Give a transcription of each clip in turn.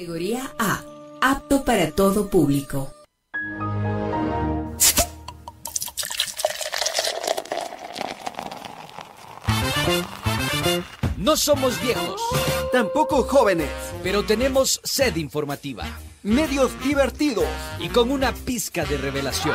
Categoría A. Apto para todo público. No somos viejos, Tampoco jóvenes. pero tenemos sed informativa Medios divertidos. y con una pizca de revelación.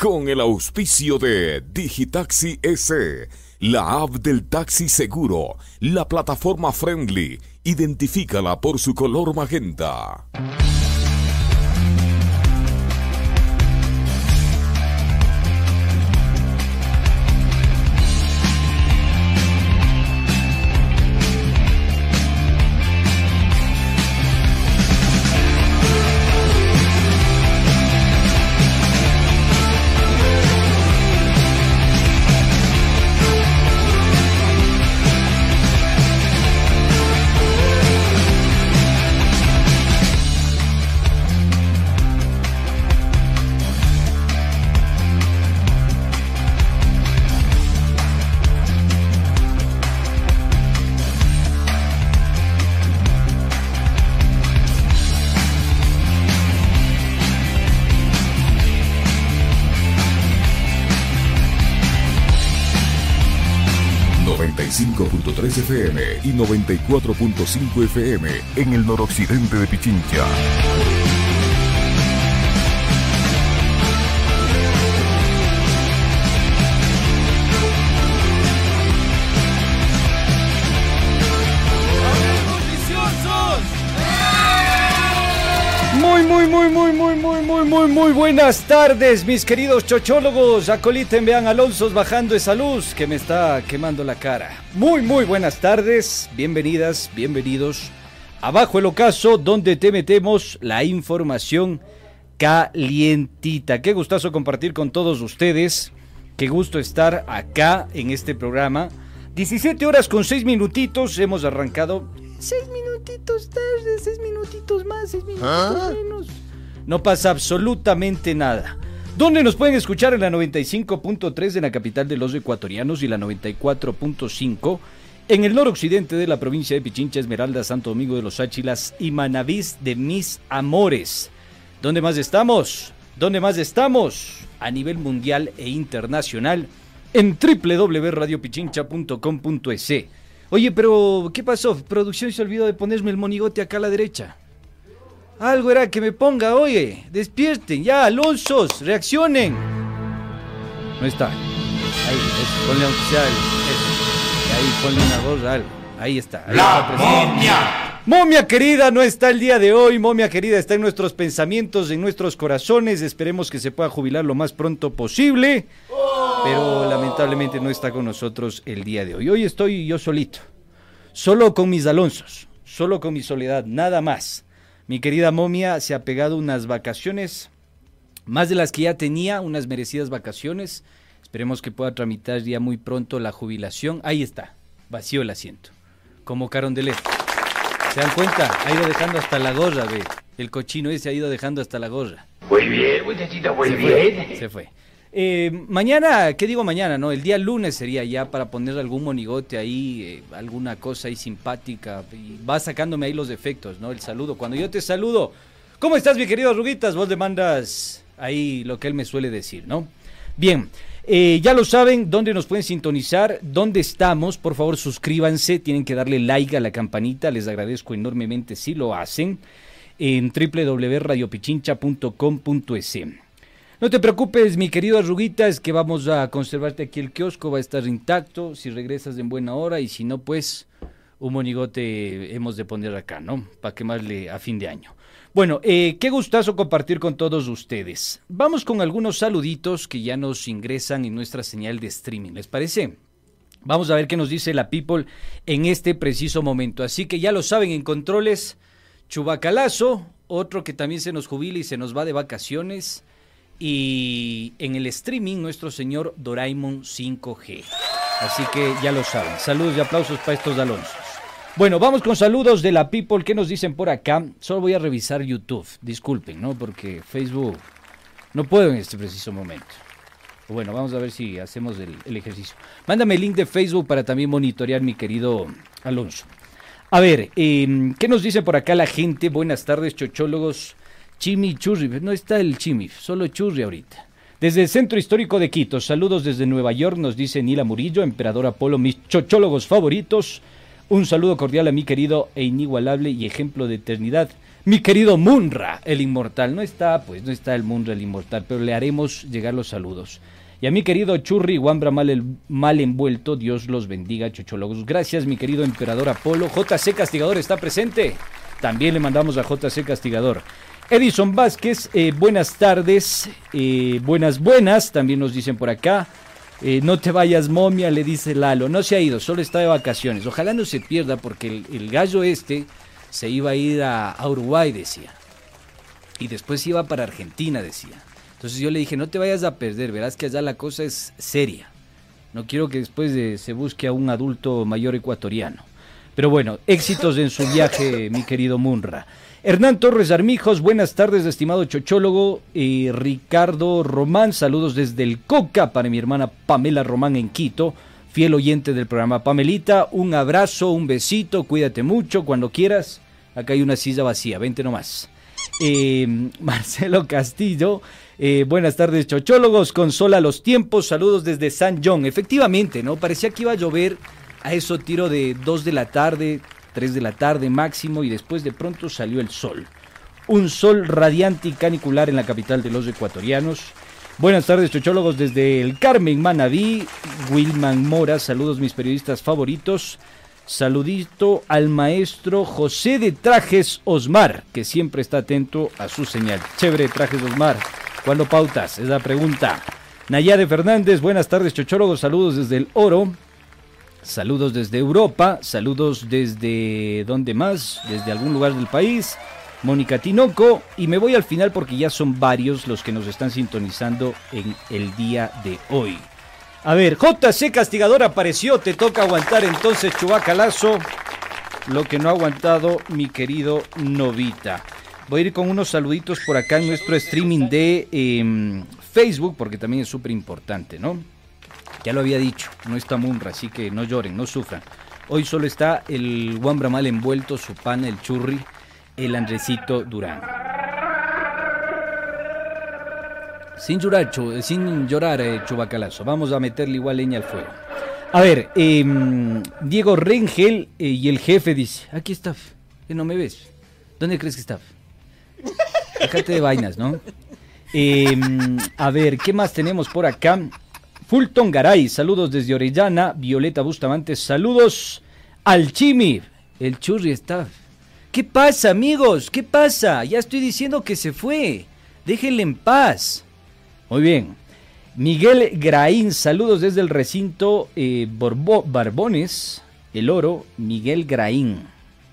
Con el auspicio de Digitaxi S, la app del taxi seguro, la plataforma friendly, identifícala por su color magenta. .3 FM y 94.5 FM en el noroccidente de Pichincha muy, muy buenas tardes, mis queridos chochólogos. Acoliten, vean Alonso bajando esa luz que me está quemando la cara. Muy, muy buenas tardes, bienvenidas, bienvenidos. Abajo el ocaso, donde te metemos la información calientita. Qué gustazo compartir con todos ustedes. Qué gusto estar acá en este programa. 17 horas con 6 minutitos, hemos arrancado. 6 minutitos tarde, 6 minutitos más, 6 minutitos ¿Ah? menos. No pasa absolutamente nada. ¿Dónde nos pueden escuchar en la 95.3 en la capital de los ecuatorianos y la 94.5 en el noroccidente de la provincia de Pichincha, Esmeralda, Santo Domingo de los Áchilas y Manavís de mis amores? ¿Dónde más estamos? ¿Dónde más estamos? A nivel mundial e internacional en www.radiopichincha.com.es. Oye, pero ¿qué pasó? Producción se olvidó de ponerme el monigote acá a la derecha. Algo era que me ponga, oye, despierten, ya, Alonsos, reaccionen. No está. Ahí, eso, ponle aunque sea eso. Y ahí, ponle una gorra, algo. Ahí está. ahí está presente. Momia querida no está el día de hoy, momia querida está en nuestros pensamientos, en nuestros corazones, esperemos que se pueda jubilar lo más pronto posible, pero lamentablemente no está con nosotros el día de hoy. Hoy estoy yo solito, solo con mis Alonsos, solo con mi soledad, nada más. Mi querida momia se ha pegado unas vacaciones, más de las que ya tenía, unas merecidas vacaciones. Esperemos que pueda tramitar ya muy pronto la jubilación. Ahí está, vacío el asiento, como Carondelet. ¿Se dan cuenta? Ha ido dejando hasta la gorra, ve. El cochino ese ha ido dejando hasta la gorra. Muy bien, muchachito, muy se bien. Fue, se fue. Eh, mañana, ¿qué digo mañana? No, el día lunes sería ya para poner algún monigote ahí, eh, alguna cosa ahí simpática. Y va sacándome ahí los defectos, ¿no? El saludo. Cuando yo te saludo, ¿cómo estás, mi querido Ruguitas? Vos le mandas ahí lo que él me suele decir, ¿no? Bien, eh, ya lo saben, dónde nos pueden sintonizar, dónde estamos, por favor suscríbanse, tienen que darle like a la campanita, les agradezco enormemente si lo hacen, en www.radiopichincha.com.es. No te preocupes, mi querido Arruguita, es que vamos a conservarte aquí el kiosco, va a estar intacto, si regresas en buena hora y si no, pues un monigote hemos de poner acá, ¿no? Para quemarle a fin de año. Bueno, eh, qué gustazo compartir con todos ustedes. Vamos con algunos saluditos que ya nos ingresan en nuestra señal de streaming, ¿les parece? Vamos a ver qué nos dice la people en este preciso momento. Así que ya lo saben, en controles, Chubacalazo, otro que también se nos jubila y se nos va de vacaciones. Y en el streaming, nuestro señor Doraemon 5G. Así que ya lo saben. Saludos y aplausos para estos Alonso. Bueno, vamos con saludos de la people. ¿Qué nos dicen por acá? Solo voy a revisar YouTube. Disculpen, ¿no? Porque Facebook no puedo en este preciso momento. Bueno, vamos a ver si hacemos el, ejercicio. Mándame el link de Facebook para también monitorear mi querido Alonso. A ver, eh, ¿qué nos dice por acá la gente? Buenas tardes, chochólogos. Chimi Churri, no está el Chimi, solo Churri ahorita. Desde el Centro Histórico de Quito, saludos desde Nueva York, nos dice Nila Murillo, Emperador Apolo, mis chochólogos favoritos. Un saludo cordial a mi querido e inigualable y ejemplo de eternidad, mi querido Munra, el inmortal. No está, pues, no está el Munra, el inmortal, pero le haremos llegar los saludos. Y a mi querido Churri Wambra mal, el, mal envuelto, Dios los bendiga, chochólogos. Gracias, mi querido emperador Apolo. JC Castigador está presente. También le mandamos a JC Castigador. Edison Vázquez, eh, buenas tardes, eh, buenas, buenas, también nos dicen por acá. Eh, no te vayas, momia, le dice Lalo. No se ha ido, solo está de vacaciones. Ojalá no se pierda porque el, gallo este se iba a ir a, Uruguay, decía. Y después iba para Argentina, decía. Entonces yo le dije, no te vayas a perder, verás que allá la cosa es seria. No quiero que después de, se busque a un adulto mayor ecuatoriano. Pero bueno, éxitos en su viaje, mi querido Munra. Hernán Torres Armijos, buenas tardes, estimado chochólogo. Ricardo Román, saludos desde el Coca para mi hermana Pamela Román en Quito, fiel oyente del programa. Pamelita, un abrazo, un besito, cuídate mucho cuando quieras. Acá hay una silla vacía, vente nomás. Eh, Marcelo Castillo, eh, buenas tardes, chochólogos. Consola los tiempos. Saludos desde San John. Efectivamente, ¿no? Parecía que iba a llover a eso tiro de 2 de la tarde, 3 de la tarde máximo, y después de pronto salió el sol. Un sol radiante y canicular en la capital de los ecuatorianos. Buenas tardes, chochólogos, desde el Carmen Manaví. Wilman Mora, saludos, mis periodistas favoritos. Saludito al maestro José de Trajes Osmar, que siempre está atento a su señal. Chévere, Trajes Osmar. ¿Cuándo pautas? Es la pregunta. Nayade Fernández, buenas tardes, chochólogos. Saludos desde el Oro. Saludos desde Europa. Saludos desde. ¿Dónde más? Desde algún lugar del país. Mónica Tinoco. Y me voy al final porque ya son varios los que nos están sintonizando en el día de hoy. A ver, JC Castigador apareció, te toca aguantar entonces Chubacalazo, lo que no ha aguantado mi querido Novita. Voy a ir con unos saluditos por acá en nuestro streaming de eh, Facebook, porque también es súper importante, ¿no? Ya lo había dicho, no está Munra, así que no lloren, no sufran. Hoy solo está el Wambra mal envuelto, su pana, el churri, el Andresito Durán. Sin llorar, chu- sin llorar eh, Chubacalazo. Vamos a meterle igual leña al fuego. A ver, eh, Diego Rengel eh, y el jefe dice, aquí está, ¿qué no me ves? ¿Dónde crees que está? Déjate de vainas, ¿no? Eh, a ver, ¿qué más tenemos por acá? Fulton Garay, saludos desde Orellana. Violeta Bustamante, saludos al Chimi. El churri está. ¿Qué pasa, amigos? ¿Qué pasa? Ya estoy diciendo que se fue. Déjenle en paz. Muy bien. Miguel Graín, saludos desde el recinto eh, Barbones, El Oro, Miguel Graín.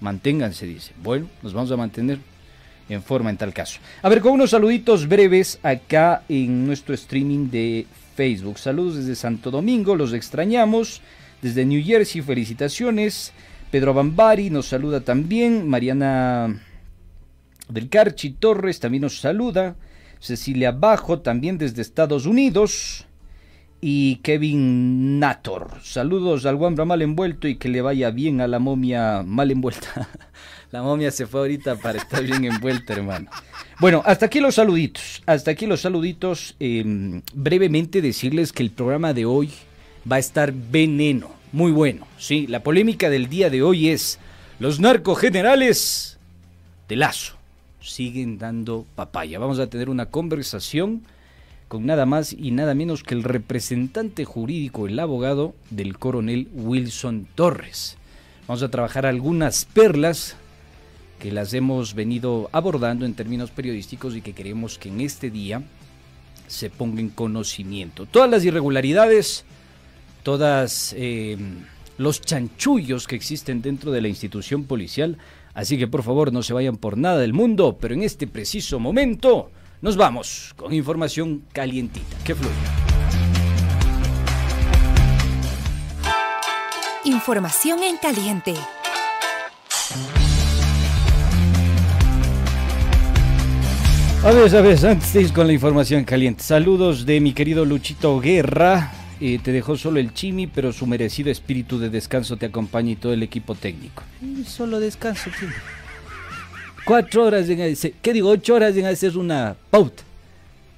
Manténganse, dice. Bueno, nos vamos a mantener en forma en tal caso. A ver, con unos saluditos breves acá en nuestro streaming de Facebook. Saludos desde Santo Domingo, los extrañamos. Desde New Jersey, felicitaciones. Pedro Bambari nos saluda también. Mariana del Carchi Torres también nos saluda. Cecilia Bajo también desde Estados Unidos. Y Kevin Nator. Saludos al Wambra mal envuelto y que le vaya bien a la momia mal envuelta. la momia se fue ahorita para estar bien envuelta, hermano. Bueno, hasta aquí los saluditos. Hasta aquí los saluditos. Eh, brevemente decirles que el programa de hoy va a estar veneno. Muy bueno. Sí, la polémica del día de hoy es los narcogenerales de Lazo siguen dando papaya. Vamos a tener una conversación con nada más y nada menos que el representante jurídico, el abogado del coronel Wilson Torres. Vamos a trabajar algunas perlas que las hemos venido abordando en términos periodísticos y que queremos que en este día se ponga en conocimiento. Todas las irregularidades, todas eh, los chanchullos que existen dentro de la institución policial Así que por favor no se vayan por nada del mundo, pero en este preciso momento nos vamos con información calientita. Que fluya. Información en caliente. A ver, a ver, antes de ir con la información caliente, saludos de mi querido Luchito Guerra. Eh, te dejó solo el chimi, pero su merecido espíritu de descanso te acompaña y todo el equipo técnico. Solo descanso, chimi. Cuatro horas en hacer, ¿qué digo? Ocho horas en hacer una pauta.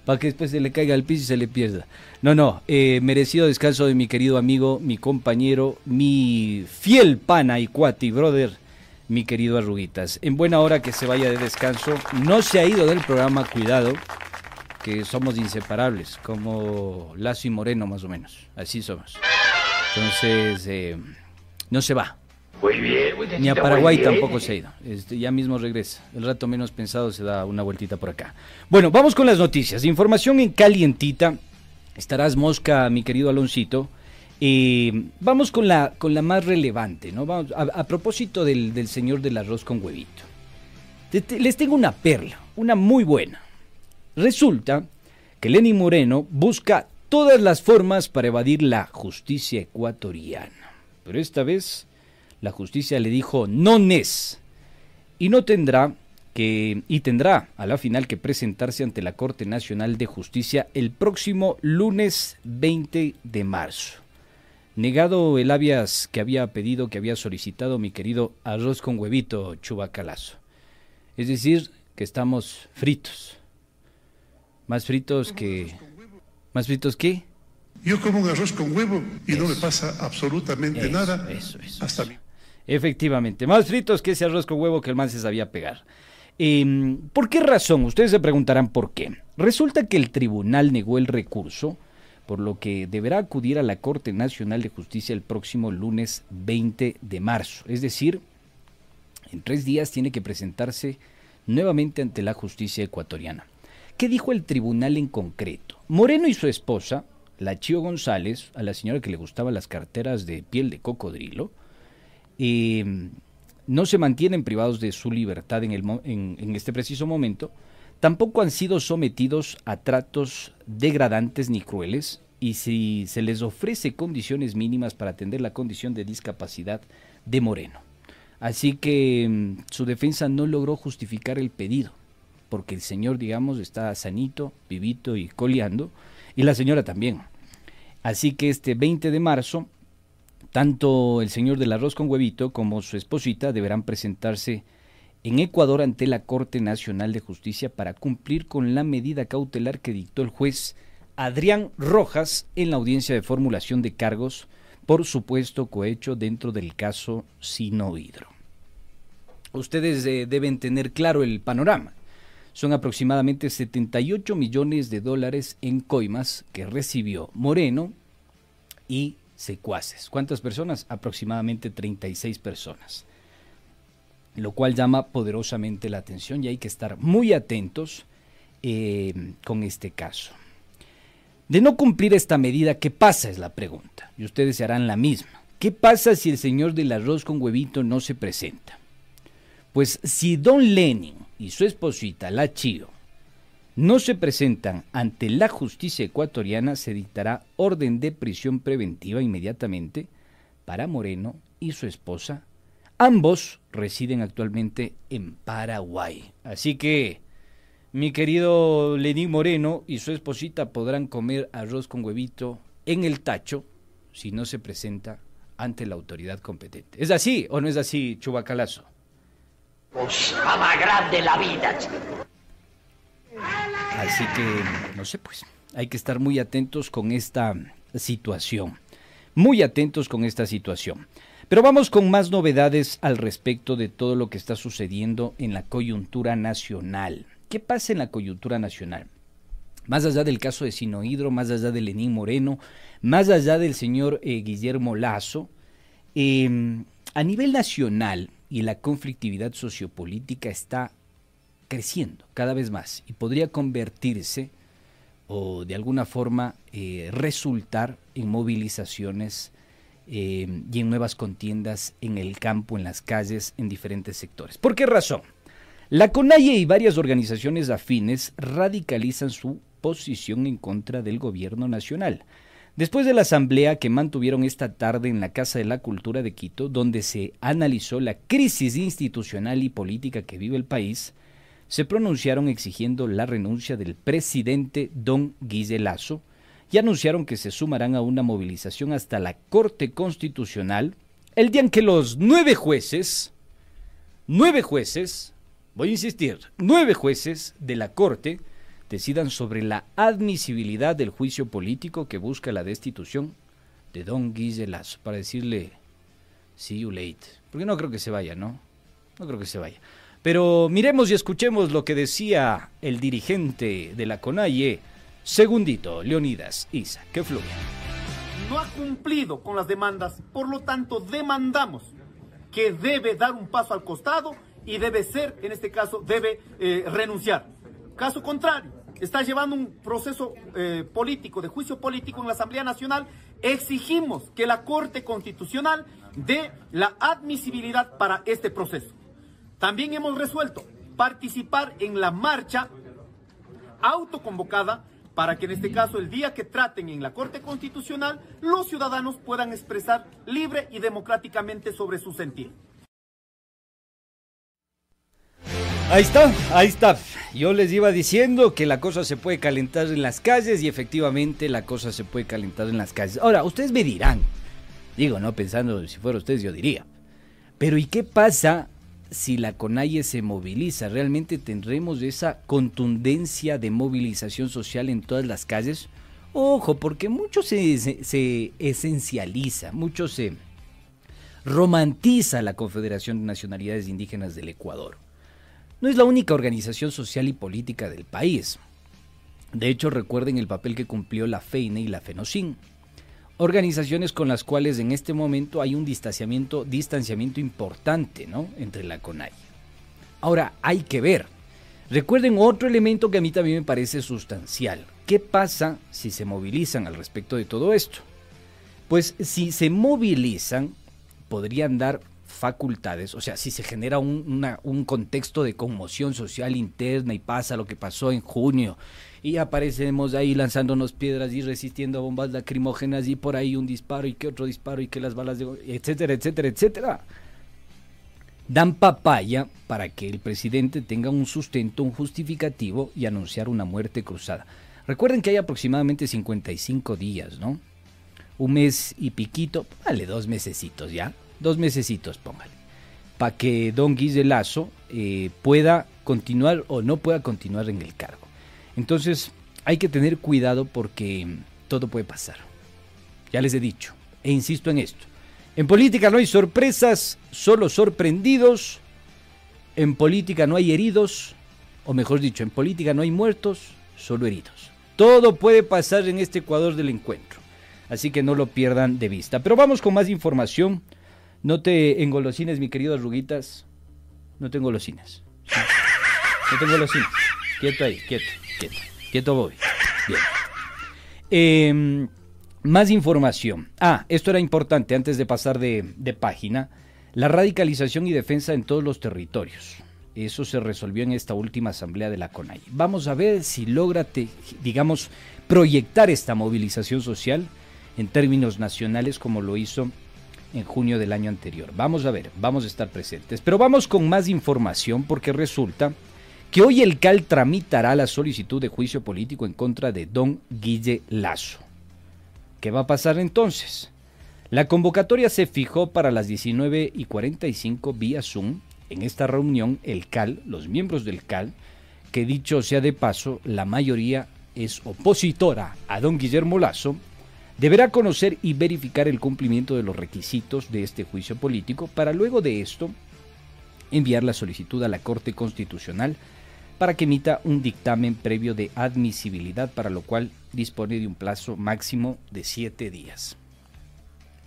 Para que después se le caiga al piso y se le pierda. No, no, eh, merecido descanso de mi querido amigo, mi compañero, mi fiel pana y cuati brother, mi querido Arruguitas. En buena hora que se vaya de descanso. No se ha ido del programa, cuidado, que somos inseparables, como Lazo y Moreno más o menos. Así somos. Entonces, eh, no se va. Muy bien, Ni a Paraguay tampoco se ha ido. Este, ya mismo regresa. El rato menos pensado se da una vueltita por acá. Bueno, vamos con las noticias. Información en calientita. Estarás mosca, mi querido Aloncito. Eh, vamos con la, con la más relevante, ¿no? A, propósito del, del señor del arroz con huevito. Les tengo una perla, una muy buena. Resulta que Lenny Moreno busca todas las formas para evadir la justicia ecuatoriana. Pero esta vez la justicia le dijo no nes y no tendrá que y tendrá a la final que presentarse ante la Corte Nacional de Justicia el próximo lunes 20 de marzo. Negado el habeas que había pedido, que había solicitado mi querido arroz con huevito chubacalazo. Es decir, que estamos fritos. Más fritos que... ¿Más fritos que? Yo como un arroz con huevo y no me pasa absolutamente Eso, nada. eso, eso, hasta eso. Efectivamente, más fritos que ese arroz con huevo que el man se sabía pegar. Em, ¿Por qué razón? Ustedes se preguntarán por qué. Resulta que el tribunal negó el recurso, por lo que deberá acudir a la Corte Nacional de Justicia el próximo lunes 20 de marzo. Es decir, en tres días tiene que presentarse nuevamente ante la justicia ecuatoriana. ¿Qué dijo el tribunal en concreto? Moreno y su esposa, la Chío González, a la señora que le gustaban las carteras de piel de cocodrilo, eh, no se mantienen privados de su libertad en, el en- en este preciso momento, tampoco han sido sometidos a tratos degradantes ni crueles, y si se les ofrece condiciones mínimas para atender la condición de discapacidad de Moreno. Así que mm, su defensa no logró justificar el pedido, porque el señor, digamos, está sanito, vivito y coleando, y la señora también. Así que este 20 de marzo tanto el señor del arroz con huevito como su esposita deberán presentarse en Ecuador ante la Corte Nacional de Justicia para cumplir con la medida cautelar que dictó el juez Adrián Rojas en la audiencia de formulación de cargos por supuesto cohecho dentro del caso Sinohidro. Ustedes eh, deben tener claro el panorama. Son aproximadamente 78 millones de dólares en coimas que recibió Moreno y secuaces. ¿Cuántas personas? Aproximadamente 36 personas. Lo cual llama poderosamente la atención y hay que estar muy atentos eh, con este caso. De no cumplir esta medida, ¿qué pasa? Es la pregunta. Y ustedes se harán la misma. ¿Qué pasa si el señor del arroz con huevito no se presenta? Pues si don Lenin y su esposita, la Chío, no se presentan ante la justicia ecuatoriana, se dictará orden de prisión preventiva inmediatamente para Moreno y su esposa. Ambos residen actualmente en Paraguay. Así que mi querido Lenín Moreno y su esposita podrán comer arroz con huevito en el tacho si no se presenta ante la autoridad competente. ¿Es así o no es así, Chubacalazo? Más grande la vida. Así que, no sé, pues, hay que estar muy atentos con esta situación. Muy atentos con esta situación. Pero vamos con más novedades al respecto de todo lo que está sucediendo en la coyuntura nacional. ¿Qué pasa en la coyuntura nacional? Más allá del caso de Sinohidro, más allá de Lenín Moreno, más allá del señor eh, Guillermo Lazo, eh, a nivel nacional y la conflictividad sociopolítica está creciendo cada vez más y podría convertirse o de alguna forma eh, resultar en movilizaciones eh, y en nuevas contiendas en el campo, en las calles, en diferentes sectores. ¿Por qué razón? La CONAIE y varias organizaciones afines radicalizan su posición en contra del gobierno nacional. Después de la asamblea que mantuvieron esta tarde en la Casa de la Cultura de Quito, donde se analizó la crisis institucional y política que vive el país, se pronunciaron exigiendo la renuncia del presidente don Guille Lazo y anunciaron que se sumarán a una movilización hasta la Corte Constitucional el día en que los nueve jueces, nueve jueces, voy a insistir, nueve jueces de la Corte decidan sobre la admisibilidad del juicio político que busca la destitución de don Guille Lazo, para decirle, see you late, porque no creo que se vaya, ¿no? No creo que se vaya. Pero miremos y escuchemos lo que decía el dirigente de la CONAIE, Segundito, Leonidas Isa, que fluye. No ha cumplido con las demandas, por lo tanto demandamos que debe dar un paso al costado y debe ser, en este caso, debe eh, renunciar. Caso contrario, está llevando un proceso eh, político, de juicio político en la Asamblea Nacional, exigimos que la Corte Constitucional dé la admisibilidad para este proceso. También hemos resuelto participar en la marcha autoconvocada para que en este caso el día que traten en la Corte Constitucional los ciudadanos puedan expresar libre y democráticamente sobre su sentir. Ahí está, ahí está. Yo les iba diciendo que la cosa se puede calentar en las calles y efectivamente la cosa se puede calentar en las calles. Ahora, ustedes me dirán, digo, no pensando si fuera ustedes yo diría, pero ¿y qué pasa si la CONAIE se moviliza? ¿Realmente tendremos esa contundencia de movilización social en todas las calles? Ojo, porque mucho se, se, se esencializa, mucho se romantiza la Confederación de Nacionalidades Indígenas del Ecuador. No es la única organización social y política del país. De hecho, recuerden el papel que cumplió la FEINE y la FENOCIN, organizaciones con las cuales en este momento hay un distanciamiento, distanciamiento importante ¿no? entre la CONAI. Ahora, hay que ver. Recuerden otro elemento que a mí también me parece sustancial. ¿Qué pasa si se movilizan al respecto de todo esto? Pues si se movilizan, podrían dar facultades, o sea, si se genera un, un, contexto de conmoción social interna y pasa lo que pasó en junio y aparecemos ahí lanzándonos piedras y resistiendo a bombas lacrimógenas y por ahí un disparo y que otro disparo y que las balas de... etcétera, etcétera, etcétera. Dan papaya para que el presidente tenga un sustento, un justificativo y anunciar una muerte cruzada. Recuerden que hay aproximadamente 55 días, ¿no? Un mes y piquito, vale, dos mesecitos ya dos mesecitos, póngale, para que don Guille Lazo eh, pueda continuar o no pueda continuar en el cargo. Entonces hay que tener cuidado porque todo puede pasar. Ya les he dicho e insisto en esto. En política no hay sorpresas, solo sorprendidos. En política no hay heridos, o mejor dicho, en política no hay muertos, solo heridos. Todo puede pasar en este Ecuador del encuentro. Así que no lo pierdan de vista. Pero vamos con más información. No te engolosines, mi querido Arruguitas. No te engolosines. No te engolosines. Quieto ahí, quieto, quieto. Quieto, Bobby. Bien. Eh, más información. Ah, esto era importante antes de pasar de, de, página. La radicalización y defensa en todos los territorios. Eso se resolvió en esta última asamblea de la CONAI. Vamos a ver si logra, te, digamos, proyectar esta movilización social en términos nacionales como lo hizo en junio del año anterior. Vamos a ver, vamos a estar presentes. Pero vamos con más información porque resulta que hoy el CAL tramitará la solicitud de juicio político en contra de don Guille Lazo. ¿Qué va a pasar entonces? La convocatoria se fijó para las 19 y 45 vía Zoom. En esta reunión, el CAL, los miembros del CAL, que dicho sea de paso, la mayoría es opositora a don Guillermo Lazo, deberá conocer y verificar el cumplimiento de los requisitos de este juicio político para luego de esto enviar la solicitud a la Corte Constitucional para que emita un dictamen previo de admisibilidad, para lo cual dispone de un plazo máximo de siete días.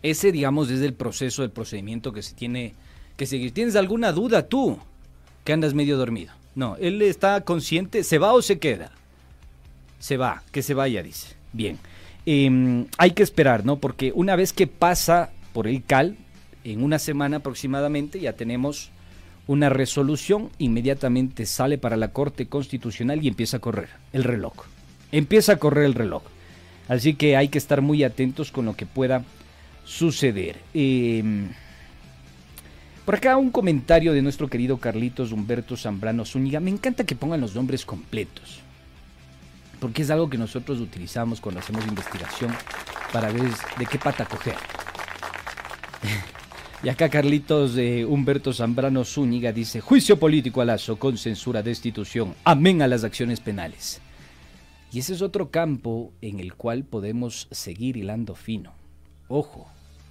Ese, digamos, es el proceso, el procedimiento que se tiene que seguir. ¿Tienes alguna duda tú que andas medio dormido? No, él está consciente, ¿se va o se queda? Se va, que se vaya, dice. Bien. Eh, hay que esperar, ¿no? Porque una vez que pasa por el CAL, en una semana aproximadamente ya tenemos una resolución, inmediatamente sale para la Corte Constitucional y empieza a correr el reloj. Empieza a correr el reloj. Así que hay que estar muy atentos con lo que pueda suceder. Em, por acá un comentario de nuestro querido Carlitos Humberto Zambrano Zúñiga. Me encanta que pongan los nombres completos. Porque es algo que nosotros utilizamos cuando hacemos investigación para ver de qué pata coger. Y acá Carlitos de Humberto Zambrano Zúñiga dice, juicio político a Lazo con censura, destitución, amén a las acciones penales. Y ese es otro campo en el cual podemos seguir hilando fino. Ojo,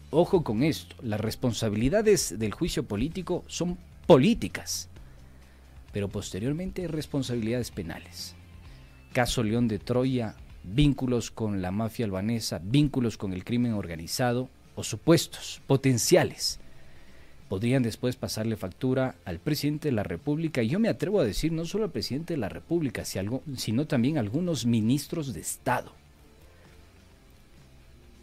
ojo con esto, las responsabilidades del juicio político son políticas, pero posteriormente responsabilidades penales. Caso León de Troya, vínculos con la mafia albanesa, vínculos con el crimen organizado o supuestos potenciales podrían después pasarle factura al presidente de la República, y yo me atrevo a decir no solo al presidente de la República, sino también a algunos ministros de Estado.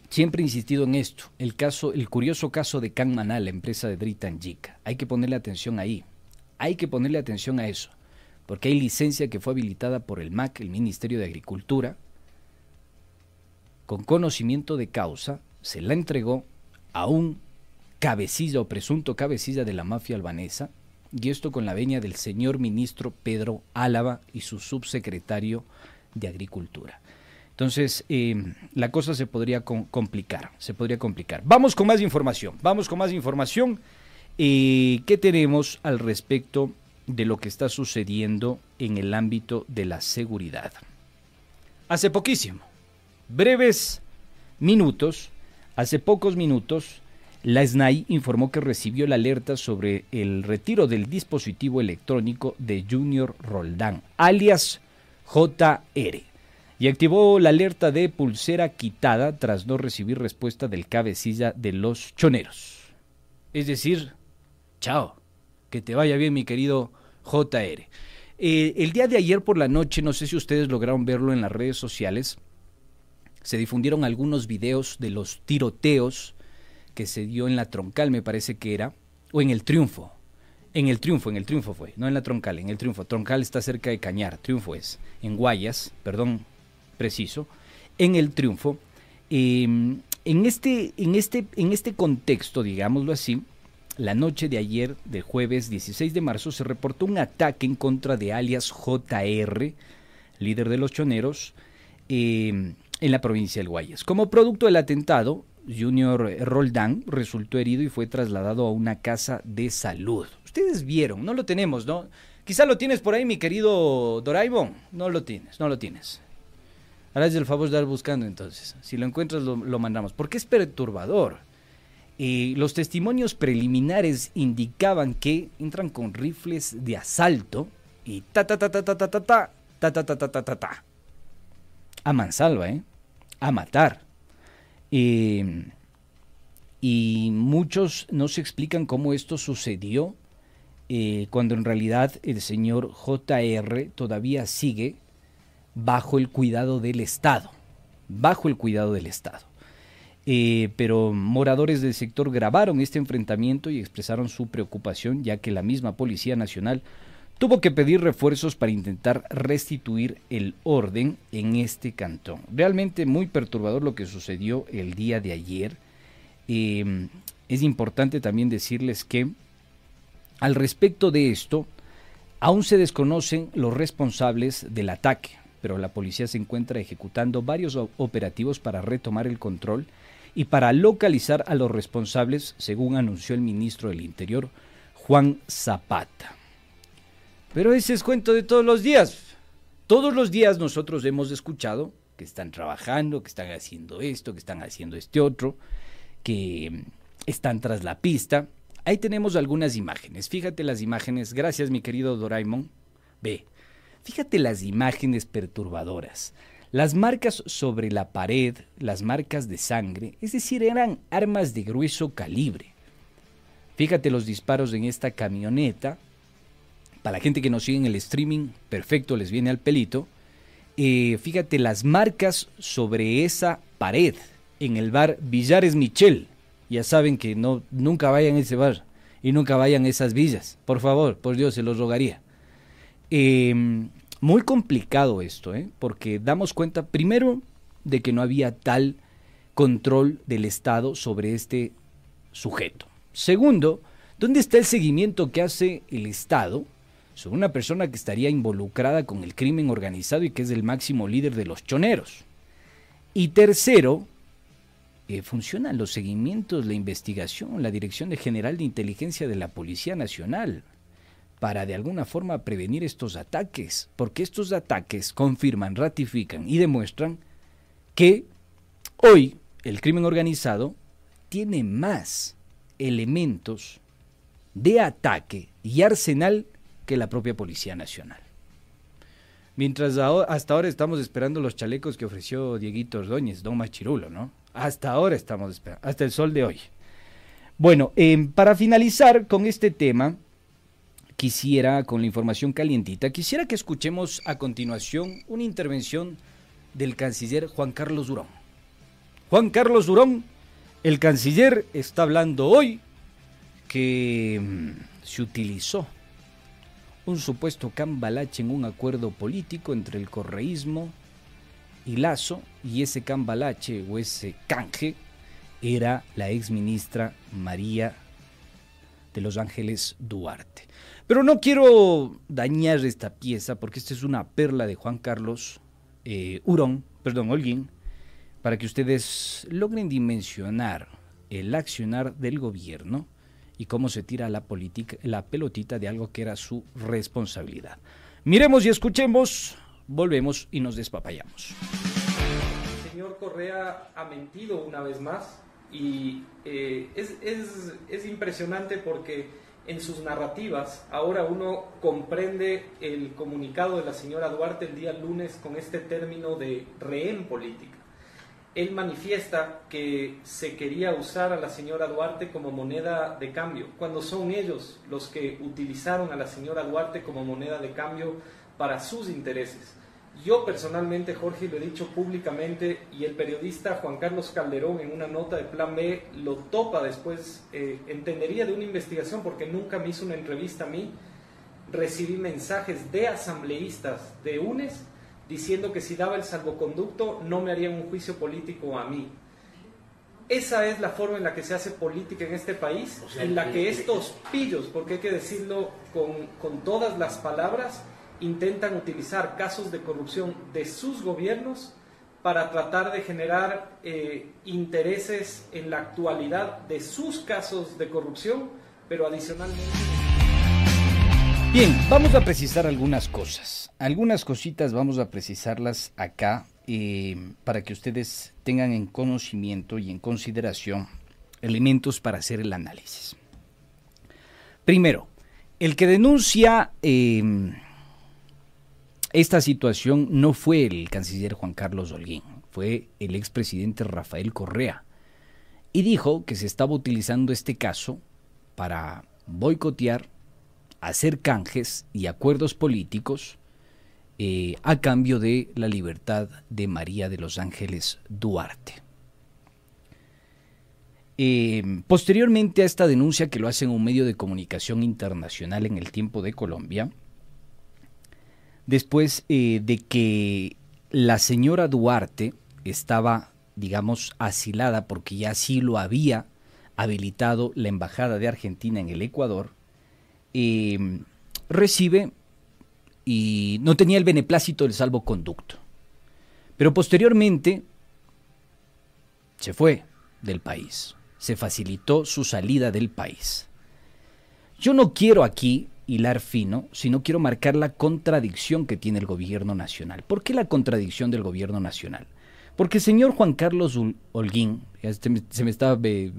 Siempre he insistido en esto, el caso, el curioso caso de Can Manal, la empresa de Dritanjica. Hay que ponerle atención ahí. Hay que ponerle atención a eso, porque hay licencia que fue habilitada por el MAC, el Ministerio de Agricultura, con conocimiento de causa, se la entregó a un cabecilla o presunto cabecilla de la mafia albanesa, y esto con la veña del señor ministro Pedro Álava y su subsecretario de Agricultura. Entonces, eh, la cosa se podría complicar, se podría complicar. Vamos con más información, vamos con más información. Eh, ¿Qué tenemos al respecto de lo que está sucediendo en el ámbito de la seguridad? Hace poquísimo, breves minutos, hace pocos minutos, la SNAI informó que recibió la alerta sobre el retiro del dispositivo electrónico de Junior Roldán, alias JR, y activó la alerta de pulsera quitada tras no recibir respuesta del cabecilla de los choneros. Es decir, chao, que te vaya bien mi querido JR. Eh, el día de ayer por la noche, no sé si ustedes lograron verlo en las redes sociales, se difundieron algunos videos de los tiroteos que se dio en la troncal, me parece que era, o en el triunfo. En el triunfo, en el triunfo fue, no en la troncal, en el triunfo. Troncal está cerca de Cañar, triunfo es, en Guayas, perdón, preciso, en el triunfo. Em, en, este, en, este, en este contexto, digámoslo así, la noche de ayer, del jueves 16 de marzo, se reportó un ataque en contra de alias JR, líder de los choneros, em, en la provincia del Guayas. Como producto del atentado, Junior Roldán resultó herido y fue trasladado a una casa de salud. Ustedes vieron, no lo tenemos, ¿no? Quizá lo tienes por ahí, mi querido Doraemon. No lo tienes, no lo tienes. Harás el favor de estar buscando entonces. Si lo encuentras, lo, mandamos. Porque es perturbador. Los testimonios preliminares indicaban que entran con rifles de asalto y ta ta ta ta ta ta ta ta ta ta ta ta ta ta a mansalva, ¿eh? A matar. Eh, y muchos no se explican cómo esto sucedió eh, cuando en realidad el señor JR todavía sigue bajo el cuidado del Estado, bajo el cuidado del Estado. Eh, pero moradores del sector grabaron este enfrentamiento y expresaron su preocupación ya que la misma Policía Nacional tuvo que pedir refuerzos para intentar restituir el orden en este cantón. Realmente muy perturbador lo que sucedió el día de ayer. Em, es importante también decirles que al respecto de esto, aún se desconocen los responsables del ataque, pero la policía se encuentra ejecutando varios operativos para retomar el control y para localizar a los responsables, según anunció el ministro del Interior, Juan Zapata. Pero ese es cuento de todos los días. Todos los días nosotros hemos escuchado que están trabajando, que están haciendo esto, que están haciendo este otro, que están tras la pista. Ahí tenemos algunas imágenes. Fíjate las imágenes. Gracias, mi querido Doraemon. Ve, fíjate las imágenes perturbadoras. Las marcas sobre la pared, las marcas de sangre, es decir, eran armas de grueso calibre. Fíjate los disparos en esta camioneta, para la gente que nos sigue en el streaming, perfecto, les viene al pelito. Eh, fíjate las marcas sobre esa pared en el bar Villares Michel. Ya saben que no, nunca vayan a ese bar y nunca vayan a esas villas. Por favor, por Dios, se los rogaría. Em, muy complicado esto, ¿eh? porque damos cuenta primero de que no había tal control del Estado sobre este sujeto. Segundo, ¿dónde está el seguimiento que hace el Estado sobre una persona que estaría involucrada con el crimen organizado y que es el máximo líder de los choneros? Y tercero, eh, funcionan los seguimientos, la investigación, la Dirección General de Inteligencia de la Policía Nacional para de alguna forma prevenir estos ataques, porque estos ataques confirman, ratifican y demuestran que hoy el crimen organizado tiene más elementos de ataque y arsenal que la propia Policía Nacional. Mientras hasta ahora estamos esperando los chalecos que ofreció Dieguito Ordóñez, Don Machirulo, ¿no? Hasta ahora estamos esperando, hasta el sol de hoy. Bueno, em, para finalizar con este tema, quisiera, con la información calientita, quisiera que escuchemos a continuación una intervención del canciller Juan Carlos Durón. Juan Carlos Durón, el canciller, está hablando hoy que mm, se utilizó un supuesto cambalache en un acuerdo político entre el correísmo y Lazo, y ese cambalache o ese canje era la ex ministra María de Los Ángeles Duarte. Pero no quiero dañar esta pieza porque esta es una perla de Juan Carlos eh, Urón, perdón, Holguín, para que ustedes logren dimensionar el accionar del gobierno y cómo se tira la, política, la pelotita de algo que era su responsabilidad. Miremos y escuchemos, volvemos y nos despapayamos. El señor Correa ha mentido una vez más y eh, es, es, es impresionante porque en sus narrativas ahora uno comprende el comunicado de la señora Duarte el día lunes con este término de rehén política él manifiesta que se quería usar a la señora Duarte como moneda de cambio, cuando son ellos los que utilizaron a la señora Duarte como moneda de cambio para sus intereses. Yo personalmente, Jorge, lo he dicho públicamente y el periodista Juan Carlos Calderón en una nota de Plan B lo topa después, eh, entendería de una investigación porque nunca me hizo una entrevista a mí, recibí mensajes de asambleístas de UNES diciendo que si daba el salvoconducto no me harían un juicio político a mí. Esa es la forma en la que se hace política en este país, en la que estos pillos, porque hay que decirlo con, con todas las palabras, intentan utilizar casos de corrupción de sus gobiernos para tratar de generar eh, intereses en la actualidad de sus casos de corrupción, pero adicionalmente... Bien, vamos a precisar algunas cosas. Algunas cositas vamos a precisarlas acá eh, para que ustedes tengan en conocimiento y en consideración elementos para hacer el análisis. Primero, el que denuncia em, esta situación no fue el canciller Juan Carlos Holguín, fue el expresidente Rafael Correa. Y dijo que se estaba utilizando este caso para boicotear hacer canjes y acuerdos políticos eh, a cambio de la libertad de María de los Ángeles Duarte. Eh, posteriormente a esta denuncia que lo hace en un medio de comunicación internacional en el tiempo de Colombia, después eh, de que la señora Duarte estaba, digamos, asilada porque ya así lo había habilitado la Embajada de Argentina en el Ecuador, Em, recibe y no tenía el beneplácito del salvoconducto. Pero posteriormente se fue del país, se facilitó su salida del país. Yo no quiero aquí hilar fino, sino quiero marcar la contradicción que tiene el gobierno nacional. ¿Por qué la contradicción del gobierno nacional? Porque el señor Juan Carlos Holguín, se me estaba eh,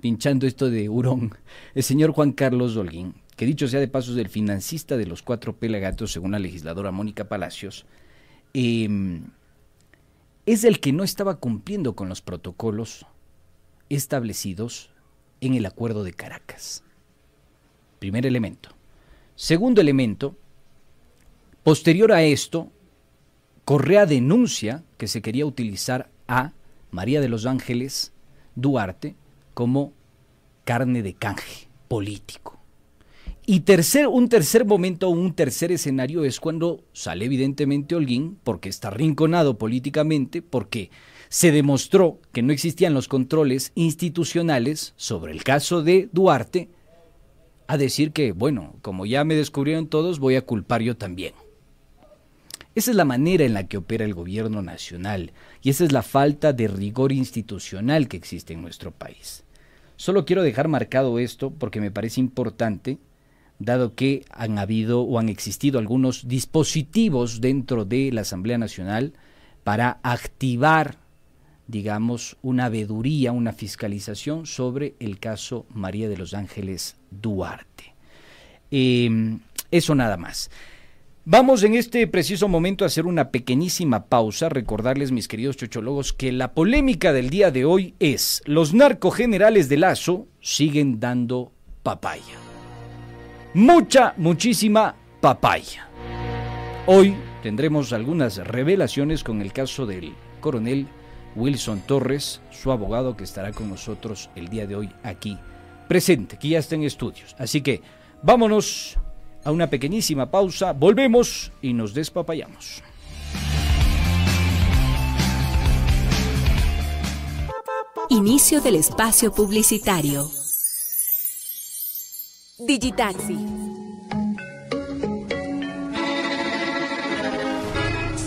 pinchando esto de hurón, el señor Juan Carlos Holguín que dicho sea de paso es el financista de los cuatro pelagatos, según la legisladora Mónica Palacios, em, es el que no estaba cumpliendo con los protocolos establecidos en el acuerdo de Caracas. Primer elemento. Segundo elemento, posterior a esto, Correa denuncia que se quería utilizar a María de los Ángeles Duarte como carne de canje político. Y tercer, un tercer momento, un tercer escenario es cuando sale evidentemente Holguín, porque está rinconado políticamente, porque se demostró que no existían los controles institucionales sobre el caso de Duarte, a decir que, bueno, como ya me descubrieron todos, voy a culpar yo también. Esa es la manera en la que opera el gobierno nacional y esa es la falta de rigor institucional que existe en nuestro país. Solo quiero dejar marcado esto porque me parece importante, dado que han habido o han existido algunos dispositivos dentro de la Asamblea Nacional para activar, digamos, una veduría, una fiscalización sobre el caso María de los Ángeles Duarte. Eh, eso nada más. Vamos en este preciso momento a hacer una pequeñísima pausa, recordarles mis queridos chochologos que la polémica del día de hoy es los narcogenerales de Lazo siguen dando papaya. Mucha, muchísima papaya. Hoy tendremos algunas revelaciones con el caso del coronel Wilson Torres, su abogado que estará con nosotros el día de hoy aquí presente, que ya está en estudios. Así que vámonos a una pequeñísima pausa, volvemos y nos despapayamos. Inicio del espacio publicitario. Digitaxi.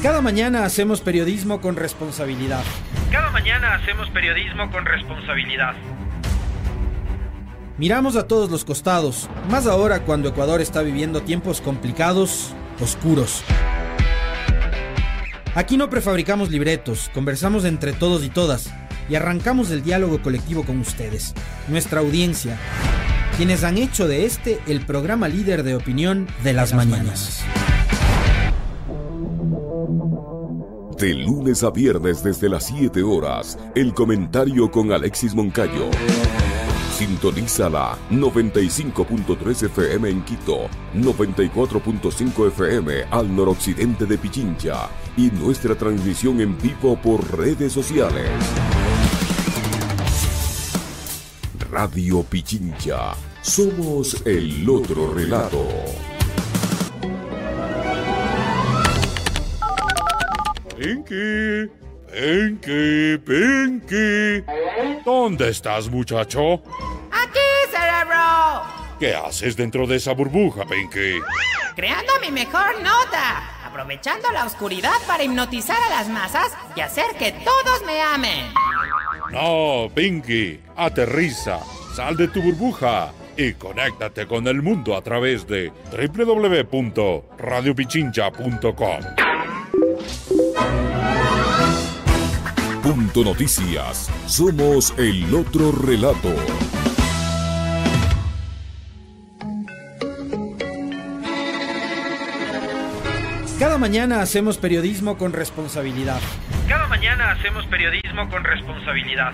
Cada mañana hacemos periodismo con responsabilidad. Cada mañana hacemos periodismo con responsabilidad. Miramos a todos los costados, más ahora cuando Ecuador está viviendo tiempos complicados, oscuros. Aquí no prefabricamos libretos, conversamos entre todos y todas y arrancamos el diálogo colectivo con ustedes, nuestra audiencia, quienes han hecho de este el programa líder de opinión de las, mañanas. De lunes a viernes desde las 7 horas, el comentario con Alexis Moncayo. Sintonízala 95.3 FM en Quito, 94.5 FM al noroccidente de Pichincha y nuestra transmisión en vivo por redes sociales. Radio Pichincha, somos el otro relato. Pinky, Pinky, Pinky. ¿Dónde estás, muchacho? ¡Aquí, cerebro! ¿Qué haces dentro de esa burbuja, Pinky? Creando mi mejor nota, aprovechando la oscuridad para hipnotizar a las masas y hacer que todos me amen. No, Pinky, aterriza, sal de tu burbuja y conéctate con el mundo a través de www.radiopichincha.com. Punto Noticias. Somos el otro relato. Cada mañana hacemos periodismo con responsabilidad. Cada mañana hacemos periodismo con responsabilidad.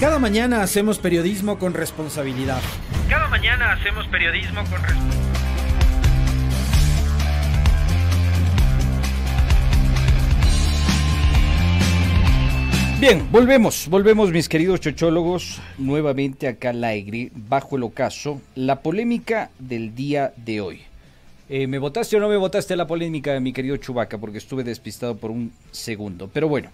Cada mañana hacemos periodismo con responsabilidad. Cada mañana hacemos periodismo con responsabilidad. Bien, volvemos, volvemos mis queridos chochólogos, nuevamente acá al aire, bajo el ocaso, la polémica del día de hoy. Eh, ¿Me votaste o no me votaste la polémica, mi querido Chubaca? Porque estuve despistado por un segundo. Pero bueno,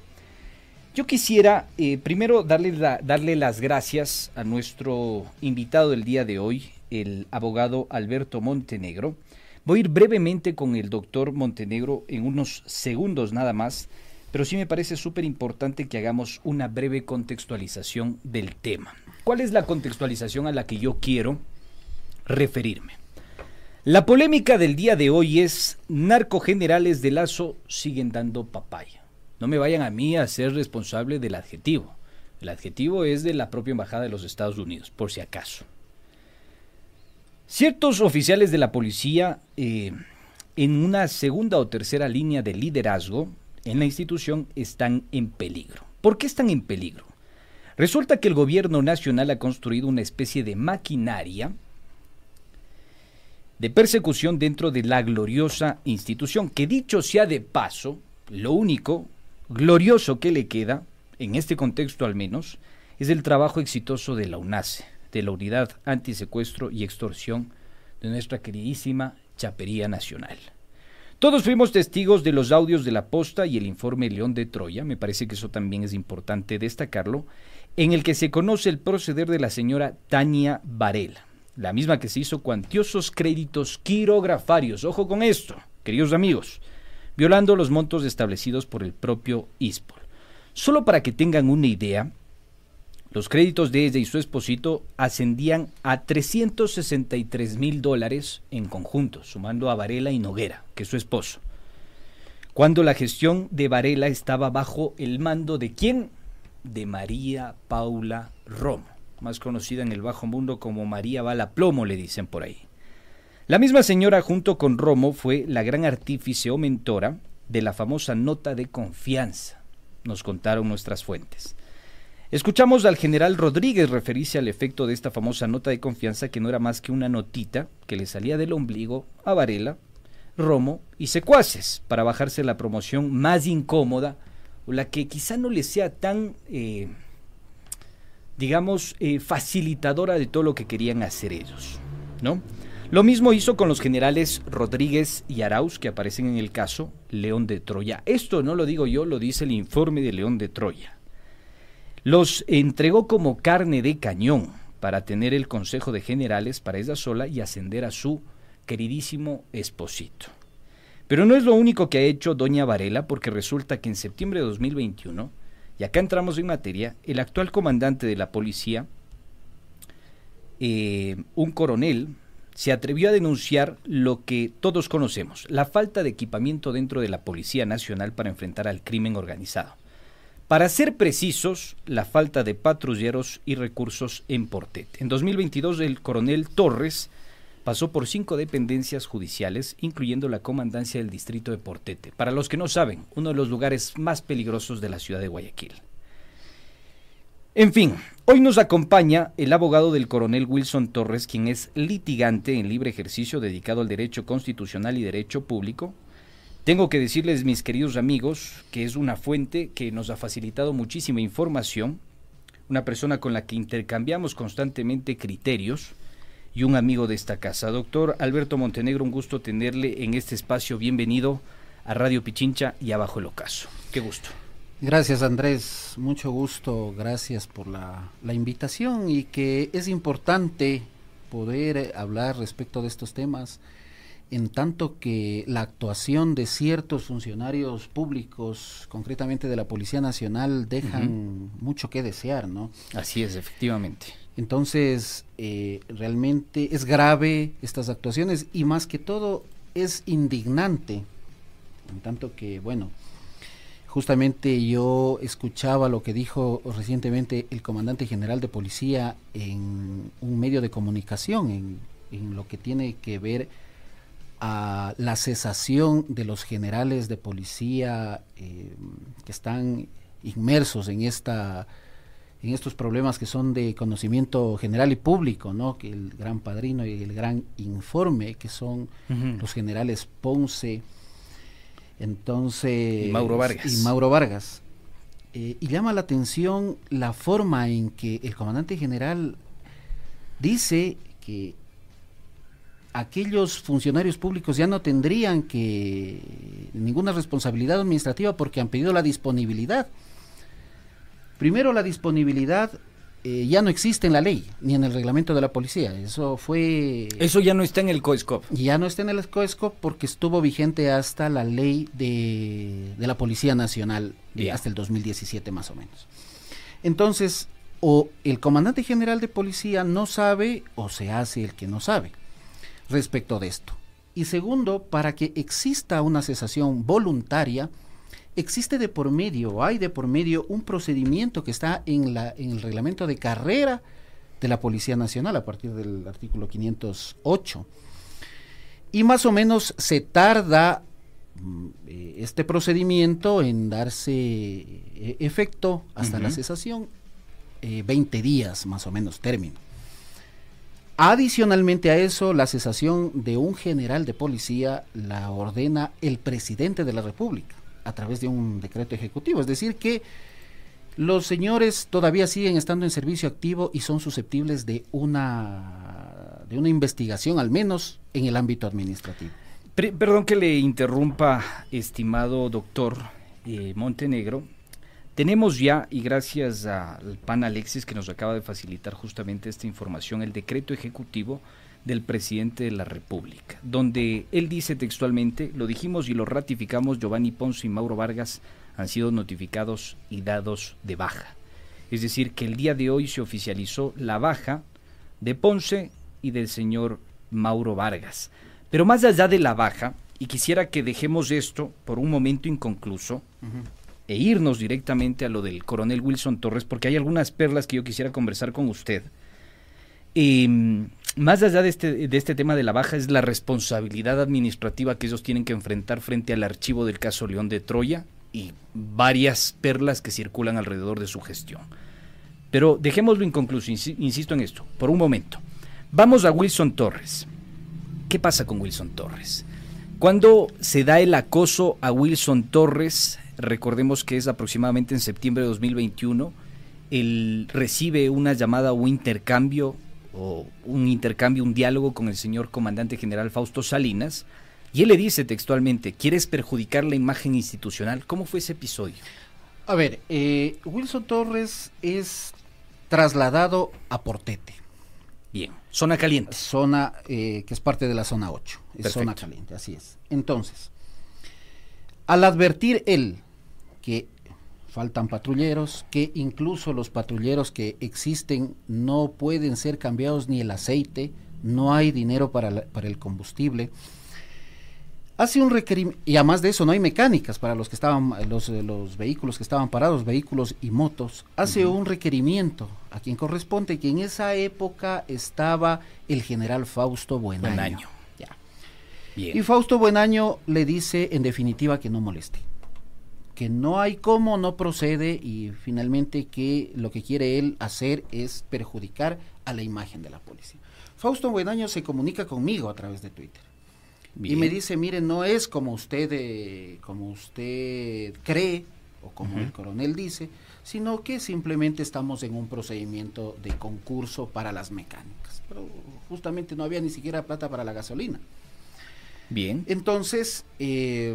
yo quisiera eh, primero darle, darle las gracias a nuestro invitado del día de hoy, el abogado Alberto Montenegro. Voy a ir brevemente con el doctor Montenegro en unos segundos nada más, pero sí me parece súper importante que hagamos una breve contextualización del tema. ¿Cuál es la contextualización a la que yo quiero referirme? La polémica del día de hoy es narcogenerales de Lazo siguen dando papaya. No me vayan a mí a ser responsable del adjetivo. El adjetivo es de la propia Embajada de los Estados Unidos, por si acaso. Ciertos oficiales de la policía, eh, en una segunda o tercera línea de liderazgo en la institución, están en peligro. ¿Por qué están en peligro? Resulta que el gobierno nacional ha construido una especie de maquinaria de persecución dentro de la gloriosa institución, que dicho sea de paso, lo único glorioso que le queda, en este contexto al menos, es el trabajo exitoso de la UNACE, de la Unidad Antisecuestro y Extorsión de nuestra queridísima Chapería Nacional. Todos fuimos testigos de los audios de la posta y el informe León de Troya, me parece que eso también es importante destacarlo, en el que se conoce el proceder de la señora Tania Varela, la misma que se hizo cuantiosos créditos quirografarios. Ojo con esto, queridos amigos, violando los montos establecidos por el propio ISPOL. Solo para que tengan una idea, los créditos de ella y su esposito ascendían a 363 mil dólares en conjunto, sumando a Varela y Noguera, que es su esposo. Cuando la gestión de Varela estaba bajo el mando de quién? De María Paula Romo, más conocida en el bajo mundo como María Bala Plomo, le dicen por ahí. La misma señora junto con Romo fue la gran artífice o mentora de la famosa nota de confianza, nos contaron nuestras fuentes. Escuchamos al general Rodríguez referirse al efecto de esta famosa nota de confianza que no era más que una notita que le salía del ombligo a Varela, Romo y secuaces para bajarse la promoción más incómoda o la que quizá no le sea tan, eh, digamos, eh, facilitadora de todo lo que querían hacer ellos, ¿no? Lo mismo hizo con los generales Rodríguez y Arauz que aparecen en el caso León de Troya. Esto no lo digo yo, lo dice el informe de León de Troya. Los entregó como carne de cañón para tener el Consejo de Generales para ella sola y ascender a su queridísimo esposito. Pero no es lo único que ha hecho doña Varela, porque resulta que en septiembre de 2021, y acá entramos en materia, el actual comandante de la policía, eh, un coronel, se atrevió a denunciar lo que todos conocemos, la falta de equipamiento dentro de la Policía Nacional para enfrentar al crimen organizado. Para ser precisos, la falta de patrulleros y recursos en Portete. En 2022 el coronel Torres pasó por cinco dependencias judiciales, incluyendo la comandancia del distrito de Portete. Para los que no saben, uno de los lugares más peligrosos de la ciudad de Guayaquil. En fin, hoy nos acompaña el abogado del coronel Wilson Torres, quien es litigante en libre ejercicio dedicado al derecho constitucional y derecho público. Tengo que decirles, mis queridos amigos, que es una fuente que nos ha facilitado muchísima información, una persona con la que intercambiamos constantemente criterios y un amigo de esta casa. Doctor Alberto Montenegro, un gusto tenerle en este espacio. Bienvenido a Radio Pichincha y Abajo el Ocaso. Qué gusto. Gracias Andrés, mucho gusto, gracias por la, la, invitación y que es importante poder hablar respecto de estos temas en tanto que la actuación de ciertos funcionarios públicos, concretamente de la Policía Nacional, dejan uh -huh. mucho que desear, ¿no? Así es, efectivamente. Entonces, eh, realmente es grave estas actuaciones y más que todo es indignante, en tanto que, bueno, Justamente yo escuchaba lo que dijo recientemente el comandante general de policía en un medio de comunicación, en, en, lo que tiene que ver a la cesación de los generales de policía eh, que están inmersos en esta en estos problemas que son de conocimiento general y público, ¿no? Que el gran padrino y el gran informe que son uh -huh. los generales Ponce, entonces, y Mauro Vargas. Y Mauro Vargas. Eh, y llama la atención la forma en que el comandante general dice que aquellos funcionarios públicos ya no tendrían que ninguna responsabilidad administrativa porque han pedido la disponibilidad. Primero la disponibilidad eh, ya no existe en la ley, ni en el reglamento de la policía. Eso fue... Eso ya no está en el COESCOP. Ya no está en el COESCOP porque estuvo vigente hasta la ley de, de la Policía Nacional, de, hasta el 2017 más o menos. Entonces, o el comandante general de policía no sabe o se hace el que no sabe respecto de esto. Y segundo, para que exista una cesación voluntaria, existe de por medio, hay de por medio un procedimiento que está en, la, en el reglamento de carrera de la Policía Nacional a partir del artículo 508. Y más o menos se tarda mm, eh, este procedimiento en darse eh, efecto hasta la cesación, 20 eh, días más o menos término. Adicionalmente a eso, la cesación de un general de policía la ordena el presidente de la República a través de un decreto ejecutivo. Es decir, que los señores todavía siguen estando en servicio activo y son susceptibles de una, de una investigación, al menos en el ámbito administrativo. perdón que le interrumpa, estimado doctor eh, Montenegro. Tenemos ya, y gracias al PAN Alexis que nos acaba de facilitar justamente esta información, el decreto ejecutivo del presidente de la República, donde él dice textualmente, lo dijimos y lo ratificamos, Giovanni Ponce y Mauro Vargas han sido notificados y dados de baja. Es decir, que el día de hoy se oficializó la baja de Ponce y del señor Mauro Vargas. Pero más allá de la baja, y quisiera que dejemos esto por un momento inconcluso, e irnos directamente a lo del coronel Wilson Torres, porque hay algunas perlas que yo quisiera conversar con usted. Em, más allá de este, de este tema de la baja es la responsabilidad administrativa que ellos tienen que enfrentar frente al archivo del caso León de Troya y varias perlas que circulan alrededor de su gestión. Pero dejémoslo inconcluso, insisto en esto, por un momento. Vamos a Wilson Torres. ¿Qué pasa con Wilson Torres? Cuando se da el acoso a Wilson Torres, recordemos que es aproximadamente en septiembre de 2021, él recibe una llamada o intercambio o un intercambio, un diálogo con el señor comandante general Fausto Salinas, y él le dice textualmente, ¿quieres perjudicar la imagen institucional? ¿Cómo fue ese episodio? A ver, eh, Wilson Torres es trasladado a Portete. Bien, zona caliente. Zona eh, que es parte de la zona 8. Es zona caliente, así es. Entonces, al advertir él que faltan patrulleros, que incluso los patrulleros que existen no pueden ser cambiados ni el aceite, no hay dinero para, para el combustible. Hace un requerimiento, y además de eso no hay mecánicas para los que estaban, los, los vehículos que estaban parados, vehículos y motos. Hace un requerimiento a quien corresponde, que en esa época estaba el general Fausto Buenaño. Y Fausto Buenaño le dice en definitiva que no moleste que no hay cómo, no procede y finalmente que lo que quiere él hacer es perjudicar a la imagen de la policía. Fausto Buenaño se comunica conmigo a través de Twitter y me dice, mire, no es como usted, eh, como usted cree o como el coronel dice, sino que simplemente estamos en un procedimiento de concurso para las mecánicas. Pero justamente no había ni siquiera plata para la gasolina. Bien. Entonces, eh,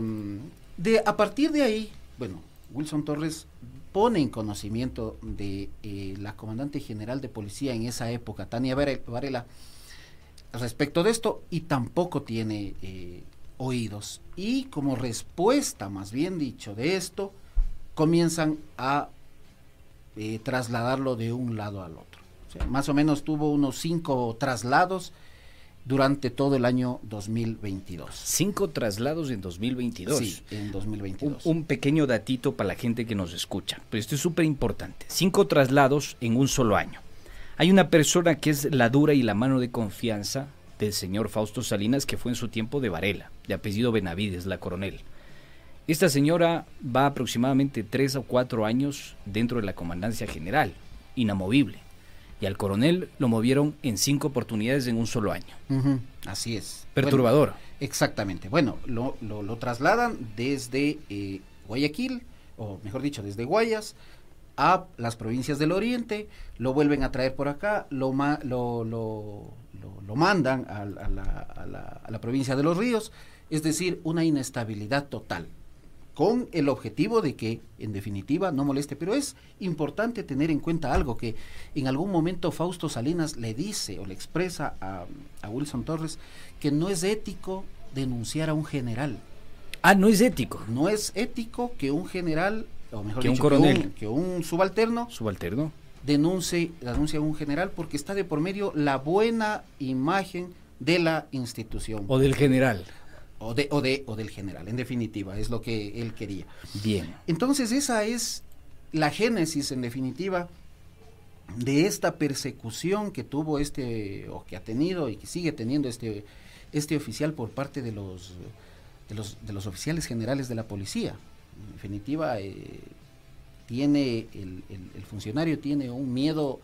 de, a partir de ahí, bueno, Wilson Torres pone en conocimiento de eh, la comandante general de policía en esa época, Tania Varela, respecto de esto y tampoco tiene eh, oídos. Y como respuesta, más bien dicho, de esto, comienzan a eh, trasladarlo de un lado al otro. más o menos tuvo unos cinco traslados durante todo el año 2022. Cinco traslados en 2022. Sí, en 2022. Un, pequeño datito para la gente que nos escucha, pero esto es súper importante. Cinco traslados en un solo año. Hay una persona que es la dura y la mano de confianza del señor Fausto Salinas, que fue en su tiempo de Varela, de apellido Benavides, la coronel. Esta señora va aproximadamente tres o cuatro años dentro de la comandancia general, inamovible y al coronel lo movieron en cinco oportunidades en un solo año. Así es. Perturbador. exactamente. Bueno, lo, lo, trasladan desde eh, Guayaquil, o mejor dicho, desde Guayas, a las provincias del oriente, lo vuelven a traer por acá, lo, lo, lo, mandan a, la, a, la, a la provincia de los ríos, es decir, una inestabilidad total con el objetivo de que, en definitiva, no moleste. Pero es importante tener en cuenta algo que en algún momento Fausto Salinas le dice o le expresa a, a Wilson Torres, que no es ético denunciar a un general. Ah, no es ético. No es ético que un general, o mejor Que un dicho, coronel. que un, que un subalterno Subalterno. denuncie, denuncie a un general porque está de por medio la buena imagen de la institución. O del general. O, de, o, de, o del general, en definitiva, es lo que él quería. Bien. Entonces esa es la génesis, en definitiva, de esta persecución que tuvo este, o que ha tenido y que sigue teniendo este, este oficial por parte de los, de los, de los oficiales generales de la policía. En definitiva, eh, tiene el, el- el funcionario tiene un miedo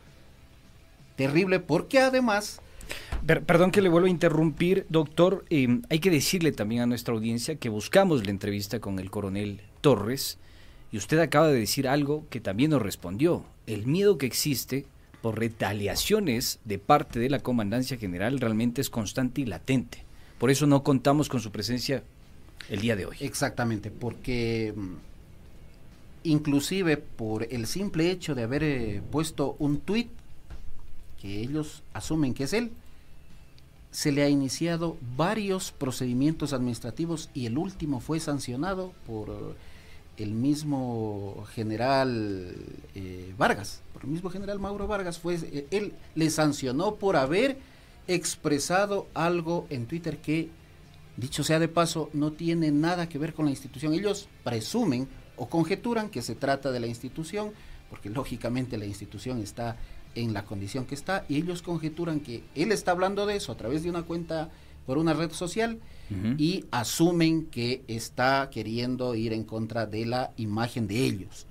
terrible porque además Per- perdón que le vuelvo a interrumpir, doctor. eh, hay que decirle también a nuestra audiencia que buscamos la entrevista con el coronel Torres y usted acaba de decir algo que también nos respondió. El miedo que existe por retaliaciones de parte de la Comandancia General realmente es constante y latente. Por eso no contamos con su presencia el día de hoy. Exactamente, porque mm, inclusive por el simple hecho de haber eh, puesto un tuit que ellos asumen que es él, se le ha iniciado varios procedimientos administrativos y el último fue sancionado por el mismo general eh, Vargas, por el mismo general Mauro Vargas, fue eh, él le sancionó por haber expresado algo en Twitter que Dicho sea de paso, no tiene nada que ver con la institución. Ellos presumen o conjeturan que se trata de la institución, porque lógicamente la institución está en la condición que está, y ellos conjeturan que él está hablando de eso a través de una cuenta por una red social y asumen que está queriendo ir en contra de la imagen de ellos.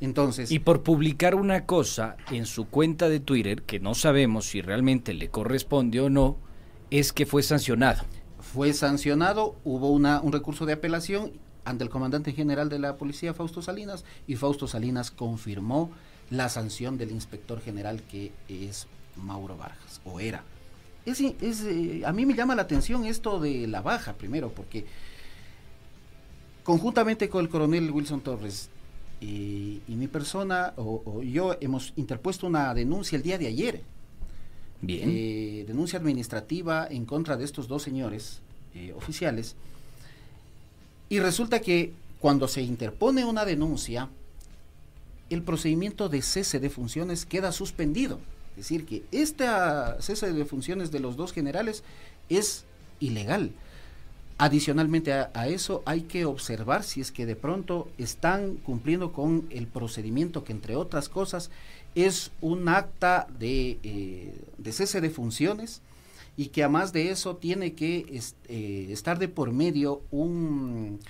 Entonces, Y por publicar una cosa en su cuenta de Twitter, que no sabemos si realmente le corresponde o no, es que fue sancionado. fue sancionado, hubo una, un recurso de apelación ante el comandante general de la policía, Fausto Salinas, y Fausto Salinas confirmó la sanción del inspector general que es Mauro Vargas, o era. Es, es, eh, a mí me llama la atención esto de la baja, primero, porque conjuntamente con el coronel Wilson Torres y, y mi persona, o, o yo, hemos interpuesto una denuncia el día de ayer Bien. eh, denuncia administrativa en contra de estos dos señores eh, oficiales. Y resulta que cuando se interpone una denuncia, el procedimiento de cese de funciones queda suspendido. Es decir, que este cese de funciones de los dos generales es ilegal. Adicionalmente a, eso hay que observar si es que de pronto están cumpliendo con el procedimiento que entre otras cosas es un acta de, eh, cese de funciones y que además de eso tiene que eh, estar de por medio un,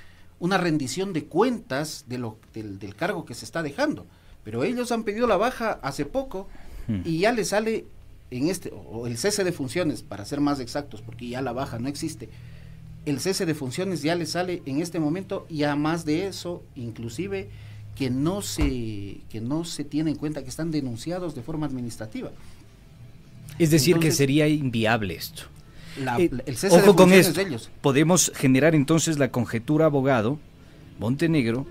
una rendición de cuentas de lo, del, del cargo que se está dejando. Pero ellos han pedido la baja hace poco Hmm. y ya le sale en este, o el cese de funciones, para ser más exactos, porque ya la baja no existe, el cese de funciones ya le sale en este momento y además de eso, inclusive que no se que no se tiene en cuenta que están denunciados de forma administrativa. Es decir, que sería inviable esto. La- Eh, el cese de ojo con esto. de ellos. Podemos generar entonces la conjetura, abogado Montenegro,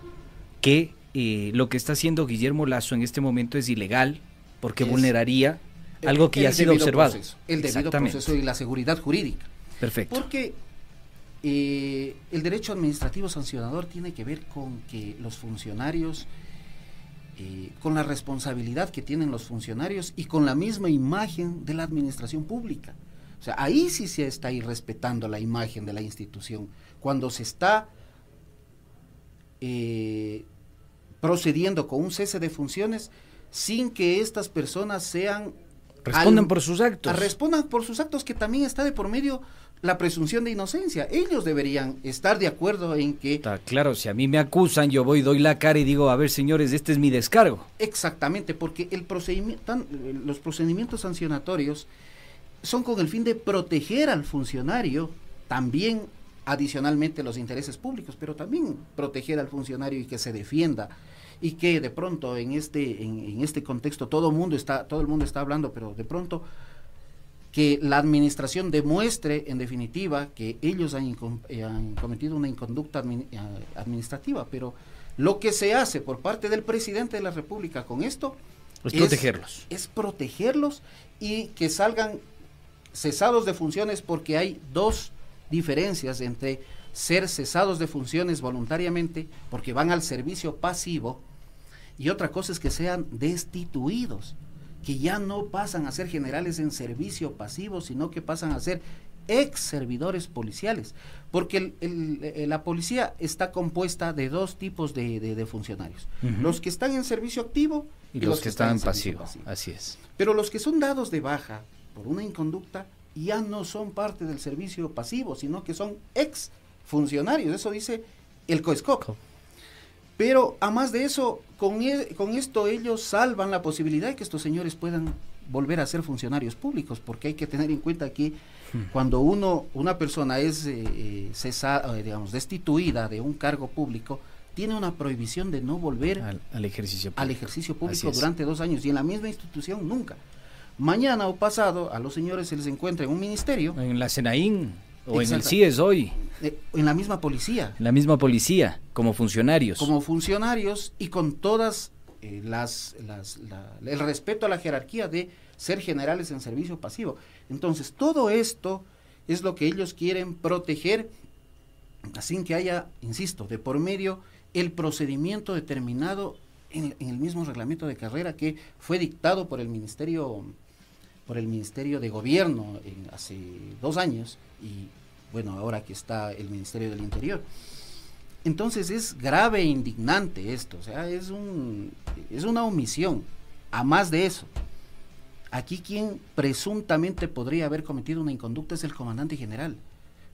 que eh, lo que está haciendo Guillermo Lazo en este momento es ilegal porque Es vulneraría algo que ya ha sido observado. proceso, el debido proceso y la seguridad jurídica. Perfecto. Porque eh, el derecho administrativo sancionador tiene que ver con que los funcionarios, eh, con la responsabilidad que tienen los funcionarios y con la misma imagen de la administración pública. O sea, ahí sí se está irrespetando la imagen de la institución. Cuando se está eh, procediendo con un cese de funciones sin que estas personas sean Respondan al- por sus actos. a- respondan por sus actos que también está de por medio la presunción de inocencia. Ellos deberían estar de acuerdo en que Está claro, si a mí me acusan, yo voy, doy la cara y digo, a ver, señores, este es mi descargo. exactamente, porque el procedimiento, tan- los procedimientos sancionatorios son con el fin de proteger al funcionario, también adicionalmente los intereses públicos, pero también proteger al funcionario y que se defienda y que de pronto en este en, en este contexto todo mundo está todo el mundo está hablando, pero de pronto que la administración demuestre en definitiva que ellos han, eh, han cometido una inconducta eh, administrativa, pero lo que se hace por parte del presidente de la República con esto es, protegerlos. Es protegerlos y que salgan cesados de funciones porque hay dos diferencias entre ser cesados de funciones voluntariamente porque van al servicio pasivo y otra cosa es que sean destituidos, que ya no pasan a ser generales en servicio pasivo, sino que pasan a ser ex servidores policiales, porque la policía está compuesta de dos tipos de, funcionarios, los que están en servicio activo y, los, que, están, en pasivo. Así es. Pero los que son dados de baja por una inconducta ya no son parte del servicio pasivo, sino que son ex funcionarios, eso dice el COESCOC. Pero a más de eso, con, e, con esto ellos salvan la posibilidad de que estos señores puedan volver a ser funcionarios públicos, porque hay que tener en cuenta que hmm. cuando uno, una persona es eh, eh cesada, eh, digamos, destituida de un cargo público, tiene una prohibición de no volver al, ejercicio público, al ejercicio público durante dos años y en la misma institución nunca. Mañana o pasado a los señores se les encuentra en un ministerio. En la Senaín o en el CIES hoy. Eh, en la misma policía. En la misma policía, como funcionarios. Como funcionarios y con todas eh, las, las el respeto a la jerarquía de ser generales en servicio pasivo. Entonces, todo esto es lo que ellos quieren proteger, así que haya, insisto, de por medio el procedimiento determinado en, en el mismo reglamento de carrera que fue dictado por el Ministerio por el Ministerio de Gobierno en, hace dos años y bueno, ahora que está el Ministerio del Interior. Entonces es grave e indignante esto, o sea, es, un, es una omisión. A más de eso, aquí quien presuntamente podría haber cometido una inconducta es el comandante general,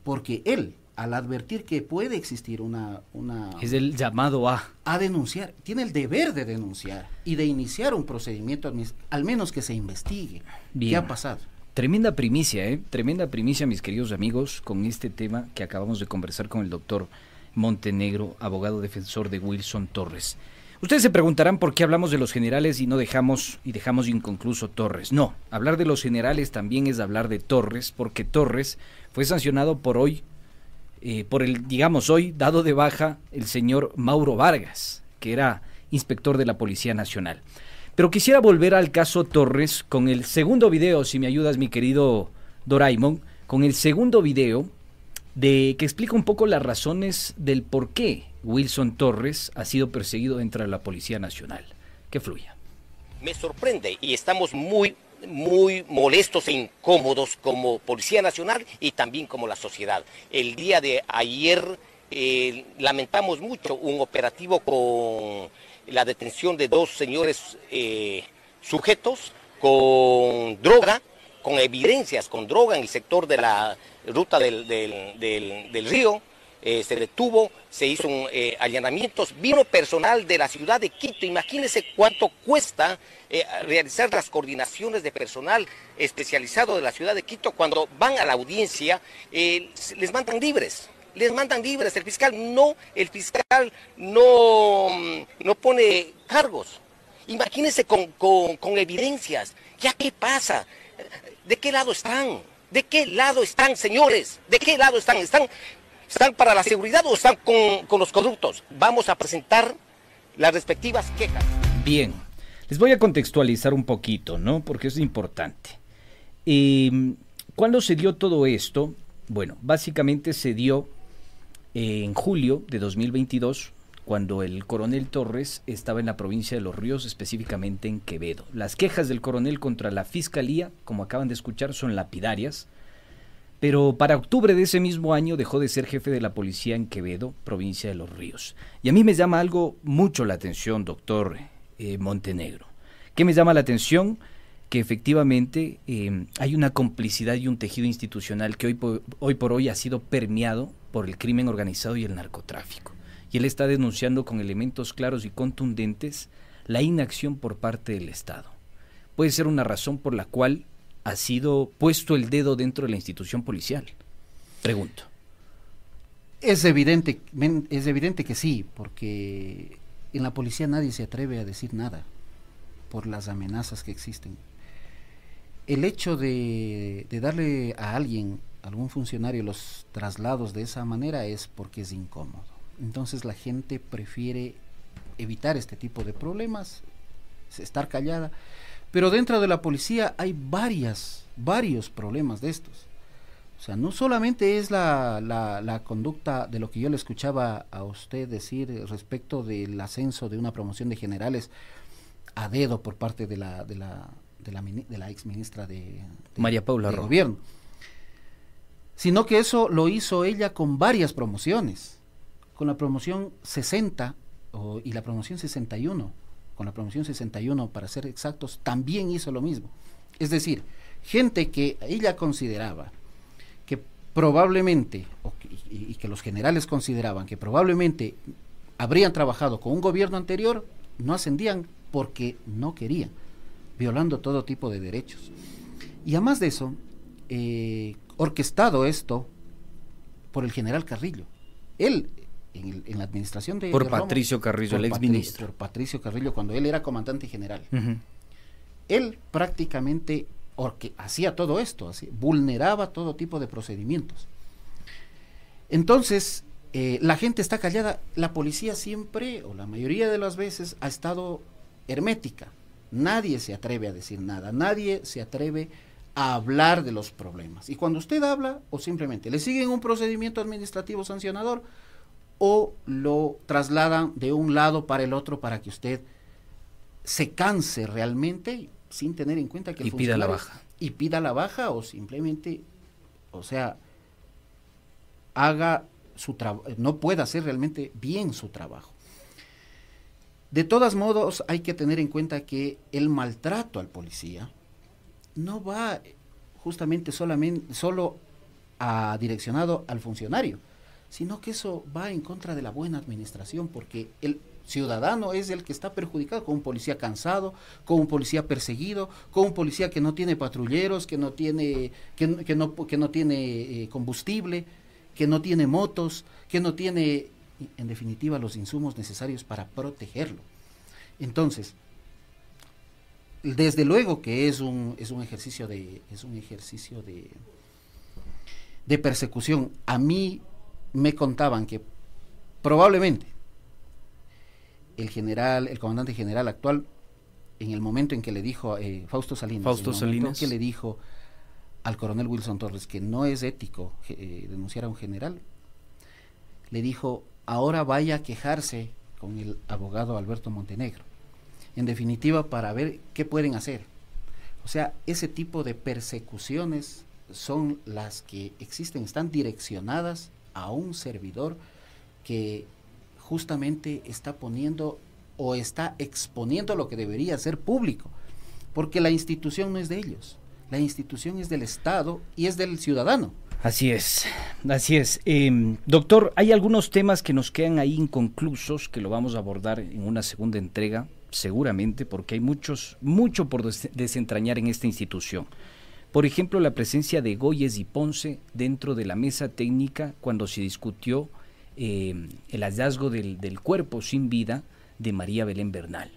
porque él al advertir que puede existir una, una... Es el llamado a... A denunciar. Tiene el deber de denunciar y de iniciar un procedimiento, al menos que se investigue. ¿Qué ha pasado? Tremenda primicia, ¿eh? Tremenda primicia, mis queridos amigos, con este tema que acabamos de conversar con el doctor Montenegro, abogado defensor de Wilson Torres. Ustedes se preguntarán por qué hablamos de los generales y no dejamos y dejamos inconcluso Torres. No, hablar de los generales también es hablar de Torres, porque Torres fue sancionado por hoy eh, por el, digamos, hoy dado de baja el señor Mauro Vargas, que era inspector de la Policía Nacional. Pero quisiera volver al caso Torres con el segundo video, si me ayudas, mi querido Doraemon, con el segundo video de que explica un poco las razones del por qué Wilson Torres ha sido perseguido dentro de la Policía Nacional. Que fluya. Me sorprende y estamos muy muy molestos e incómodos como Policía Nacional y también como la sociedad. El día de ayer eh, lamentamos mucho un operativo con la detención de dos señores eh, sujetos con droga, con evidencias con droga en el sector de la ruta del, del río eh, se detuvo, se hizo un, eh, allanamientos, vino personal de la ciudad de Quito. Imagínense cuánto cuesta eh, realizar las coordinaciones de personal especializado de la ciudad de Quito cuando van a la audiencia, les mandan libres. Les mandan libres, el fiscal no, el fiscal no, mm, no pone cargos. Imagínense con, con, con evidencias. ¿Ya qué pasa? ¿De qué lado están? ¿De qué lado están, señores? ¿De qué lado están? Están ¿Están para la seguridad o están con, los corruptos? Vamos a presentar las respectivas quejas. Bien, les voy a contextualizar un poquito, ¿no? Porque es importante. Eh, ¿Cuándo se dio todo esto? Bueno, básicamente se dio eh, en julio de 2022, cuando el coronel Torres estaba en la provincia de Los Ríos, específicamente en Quevedo. Las quejas del coronel contra la fiscalía, como acaban de escuchar, son lapidarias. Pero para octubre de ese mismo año dejó de ser jefe de la policía en Quevedo, provincia de Los Ríos. Y a mí me llama algo mucho la atención, doctor eh, Montenegro. ¿Qué me llama la atención? Que efectivamente em, hay una complicidad y un tejido institucional que hoy hoy por hoy ha sido permeado por el crimen organizado y el narcotráfico. Y él está denunciando con elementos claros y contundentes la inacción por parte del Estado. Puede ser una razón por la cual ha sido puesto el dedo dentro de la institución policial? Pregunto. Es evidente, es evidente que sí, porque en la policía nadie se atreve a decir nada por las amenazas que existen. el hecho de, de darle a alguien, algún funcionario, los traslados de esa manera es porque es incómodo. Entonces la gente prefiere evitar este tipo de problemas, estar callada. Pero dentro de la policía hay varias, varios problemas de estos. O sea, no solamente es la, la, la, conducta de lo que yo le escuchaba a usted decir respecto del ascenso de una promoción de generales a dedo por parte de la, de la, de la, de la ex ministra de, de María Paula de Gobierno, sino que eso lo hizo ella con varias promociones, con la promoción 60 o, y la promoción 61, con la promoción 61 para ser exactos, también hizo lo mismo. Es decir, gente que ella consideraba que probablemente, y que los generales consideraban que probablemente habrían trabajado con un gobierno anterior, no ascendían porque no querían, violando todo tipo de derechos. Y además de eso, eh, orquestado esto por el general Carrillo. Él, en, la administración de... Por de Patricio Carrillo, por el ex Patri- ministro. Por Patricio Carrillo, cuando él era comandante general. Uh -huh. Él prácticamente orque, hacía todo esto, así, vulneraba todo tipo de procedimientos. Entonces, eh, la gente está callada, la policía siempre, o la mayoría de las veces, ha estado hermética. Nadie se atreve a decir nada, nadie se atreve a hablar de los problemas. Y cuando usted habla, o simplemente le siguen un procedimiento administrativo sancionador, o lo trasladan de un lado para el otro para que usted se canse realmente sin tener en cuenta que el y pida la baja. y pida la baja o simplemente, o sea, haga su trabajo, no pueda hacer realmente bien su trabajo. De todos modos, hay que tener en cuenta que el maltrato al policía no va justamente solamente solo a, direccionado al funcionario, sino que eso va en contra de la buena administración, porque el ciudadano es el que está perjudicado con un policía cansado, con un policía perseguido, con un policía que no tiene patrulleros, que no tiene, que, no, que no tiene eh, combustible, que no tiene motos, que no tiene, en definitiva, los insumos necesarios para protegerlo. Entonces, desde luego que es un, es un ejercicio de, es un ejercicio de, de persecución. A mí me contaban que probablemente el general, el comandante general actual, en el momento en que le dijo eh, Fausto Salinas, Fausto en el momento Salinas. que le dijo al coronel Wilson Torres que no es ético eh, denunciar a un general, le dijo, ahora vaya a quejarse con el abogado Alberto Montenegro. En definitiva, para ver qué pueden hacer. O sea, ese tipo de persecuciones son las que existen, están direccionadas a un servidor que justamente está poniendo o está exponiendo lo que debería ser público, porque la institución no es de ellos, la institución es del Estado y es del ciudadano. Así es, así es. Eh, doctor, hay algunos temas que nos quedan ahí inconclusos que lo vamos a abordar en una segunda entrega, seguramente, porque hay muchos, mucho por des desentrañar en esta institución. Por ejemplo, la presencia de Goyes y Ponce dentro de la mesa técnica cuando se discutió eh, el hallazgo del, del cuerpo sin vida de María Belén Bernal.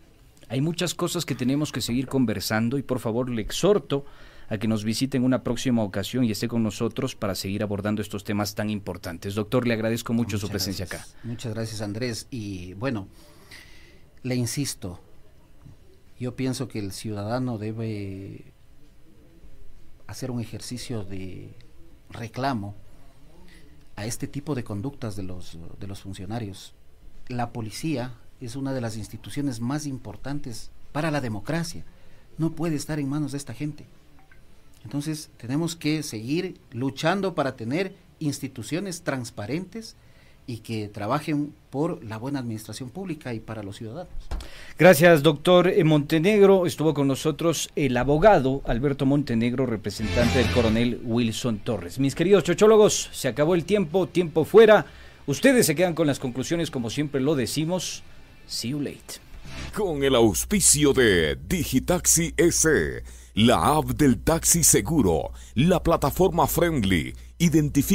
Hay muchas cosas que tenemos que seguir conversando y por favor le exhorto a que nos visite en una próxima ocasión y esté con nosotros para seguir abordando estos temas tan importantes. Doctor, le agradezco mucho Muchas su presencia gracias. acá. Muchas gracias, Andrés. Y bueno, le insisto, yo pienso que el ciudadano debe hacer un ejercicio de reclamo a este tipo de conductas de los, de los funcionarios. La policía es una de las instituciones más importantes para la democracia. No puede estar en manos de esta gente. Entonces tenemos que seguir luchando para tener instituciones transparentes y que trabajen por la buena administración pública y para los ciudadanos. Gracias, doctor Montenegro. Estuvo con nosotros el abogado Alberto Montenegro, representante del coronel Wilson Torres. Mis queridos chochólogos, se acabó el tiempo, tiempo fuera. Ustedes se quedan con las conclusiones, como siempre lo decimos. See you late. Con el auspicio de Digitaxi S, la app del taxi seguro, la plataforma friendly, identifica